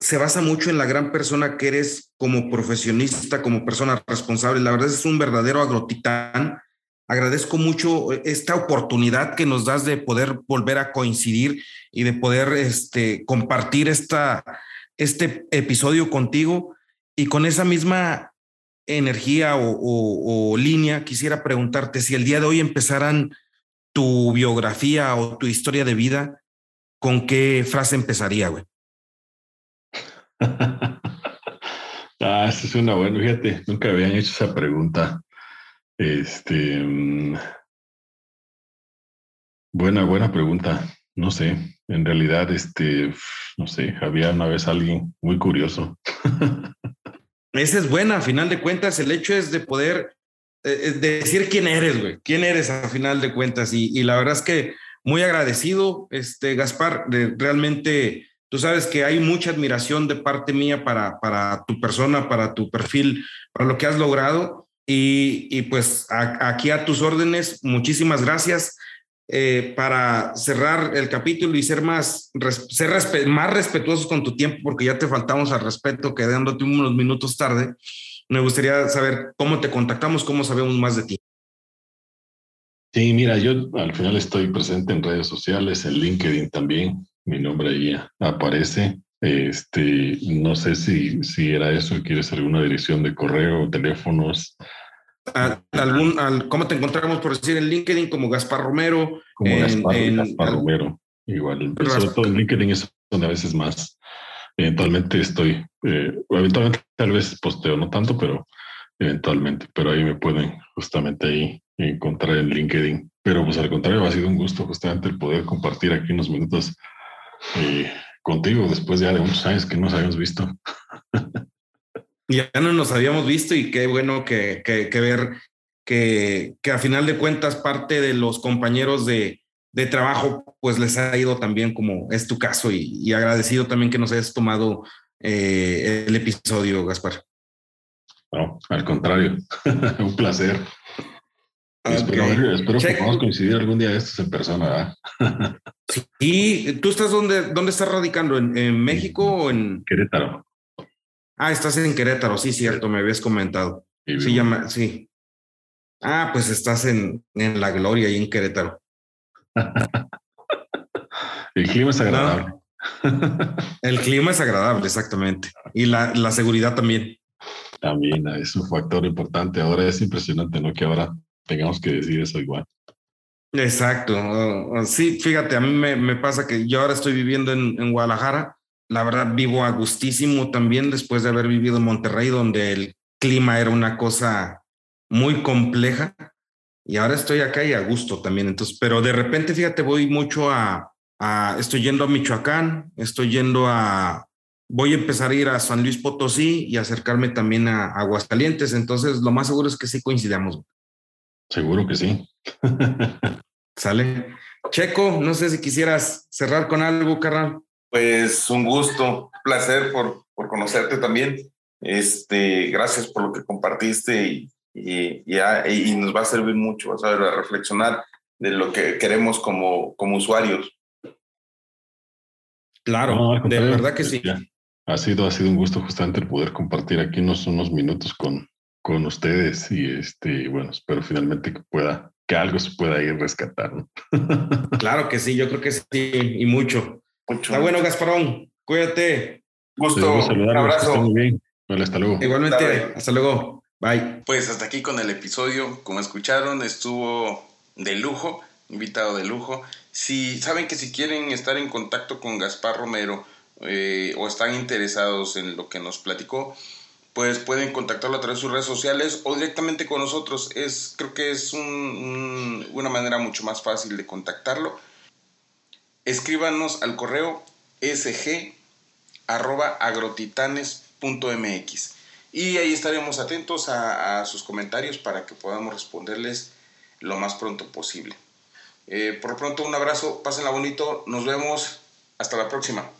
se basa mucho en la gran persona que eres como profesionista, como persona responsable. La verdad es un verdadero agrotitán. Agradezco mucho esta oportunidad que nos das de poder volver a coincidir y de poder este, compartir este episodio contigo. Y con esa misma energía o, o línea, quisiera preguntarte si el día de hoy empezaran tu biografía o tu historia de vida, ¿con qué frase empezaría, güey? ah, esa es una buena, fíjate, nunca habían hecho esa pregunta. Este, mm, buena, buena pregunta. No sé, en realidad, este, no sé, había una vez alguien muy curioso. Esa es buena, a final de cuentas, el hecho es de poder eh, eh, decir quién eres, güey, quién eres a final de cuentas. y la verdad es que muy agradecido, este, Gaspar, realmente, tú sabes que hay mucha admiración de parte mía para, para tu persona, para tu perfil, para lo que has logrado. Y, pues aquí a tus órdenes, muchísimas gracias. Eh, para cerrar el capítulo y ser más, ser más respetuosos con tu tiempo, porque ya te faltamos al respeto, quedándote unos minutos tarde. Me gustaría saber cómo te contactamos, cómo sabemos más de ti. Sí, mira, yo al final estoy presente en redes sociales, en LinkedIn también. Mi nombre ahí aparece. Este, no sé si, si era eso, quieres alguna dirección de correo, teléfonos. ¿Algún, ¿Cómo te encontramos por decir en LinkedIn como Gaspar Romero? Como Gaspar, Romero, igual. sobre todo en LinkedIn es donde a veces más eventualmente estoy, eh, eventualmente tal vez posteo, no tanto, pero eventualmente, pero ahí me pueden justamente ahí encontrar en LinkedIn. Pero pues al contrario, ha sido un gusto justamente el poder compartir aquí unos minutos eh, contigo después ya de muchos años que nos habíamos visto. ya no nos habíamos visto y qué bueno que, que, ver que, que, a final de cuentas parte de los compañeros de, de, trabajo pues les ha ido también como es tu caso y, agradecido también que nos hayas tomado eh, el episodio, Gaspar. No, al contrario, un placer. Espero, espero que podamos coincidir algún día de estos en persona. sí, ¿tú estás dónde, dónde estás radicando? ¿En, México o en Querétaro? Ah, estás en Querétaro, sí, cierto, me habías comentado. Sí, llama, sí. Ah, pues estás en, en la gloria y en Querétaro. El clima es agradable. El clima es agradable, exactamente. Y la, la seguridad también. También es un factor importante. Ahora es impresionante, ¿no? Que ahora tengamos que decir eso igual. Exacto. Sí, fíjate, a mí me, pasa que yo ahora estoy viviendo en, Guadalajara. La verdad, vivo a gustísimo también después de haber vivido en Monterrey, donde el clima era una cosa muy compleja. Y ahora estoy acá y a gusto también. Entonces, pero de repente, fíjate, voy mucho a, estoy yendo a Michoacán, estoy yendo a, voy a empezar a ir a San Luis Potosí y acercarme también a Aguascalientes. Entonces, lo más seguro es que sí coincidamos. Seguro que sí. Sale. Checo, no sé si quisieras cerrar con algo, carnal. Pues un gusto, placer por, por conocerte también. Este, gracias por lo que compartiste y, y, y, nos va a servir mucho, vas a, ver, a reflexionar de lo que queremos como, como usuarios. Claro, de verdad que sí. Ha sido, ha sido un gusto justamente el poder compartir aquí unos, unos minutos con, con ustedes y este, bueno, espero finalmente que pueda, que algo se pueda ir rescatando. claro que sí, yo creo que sí, y mucho. Está bueno, Gasparón, cuídate. Gusto, un abrazo. Muy bien. hasta luego. Igualmente, hasta luego. Bye. Pues hasta aquí con el episodio. Como escucharon, estuvo de lujo, invitado de lujo. Si saben que si quieren estar en contacto con Gaspar Romero eh, o están interesados en lo que nos platicó, pues pueden contactarlo a través de sus redes sociales o directamente con nosotros. Es, creo que es una manera mucho más fácil de contactarlo. Escríbanos al correo sg.agrotitanes.mx y ahí estaremos atentos a, sus comentarios para que podamos responderles lo más pronto posible. Eh, por pronto, un abrazo, pásenla bonito, nos vemos, hasta la próxima.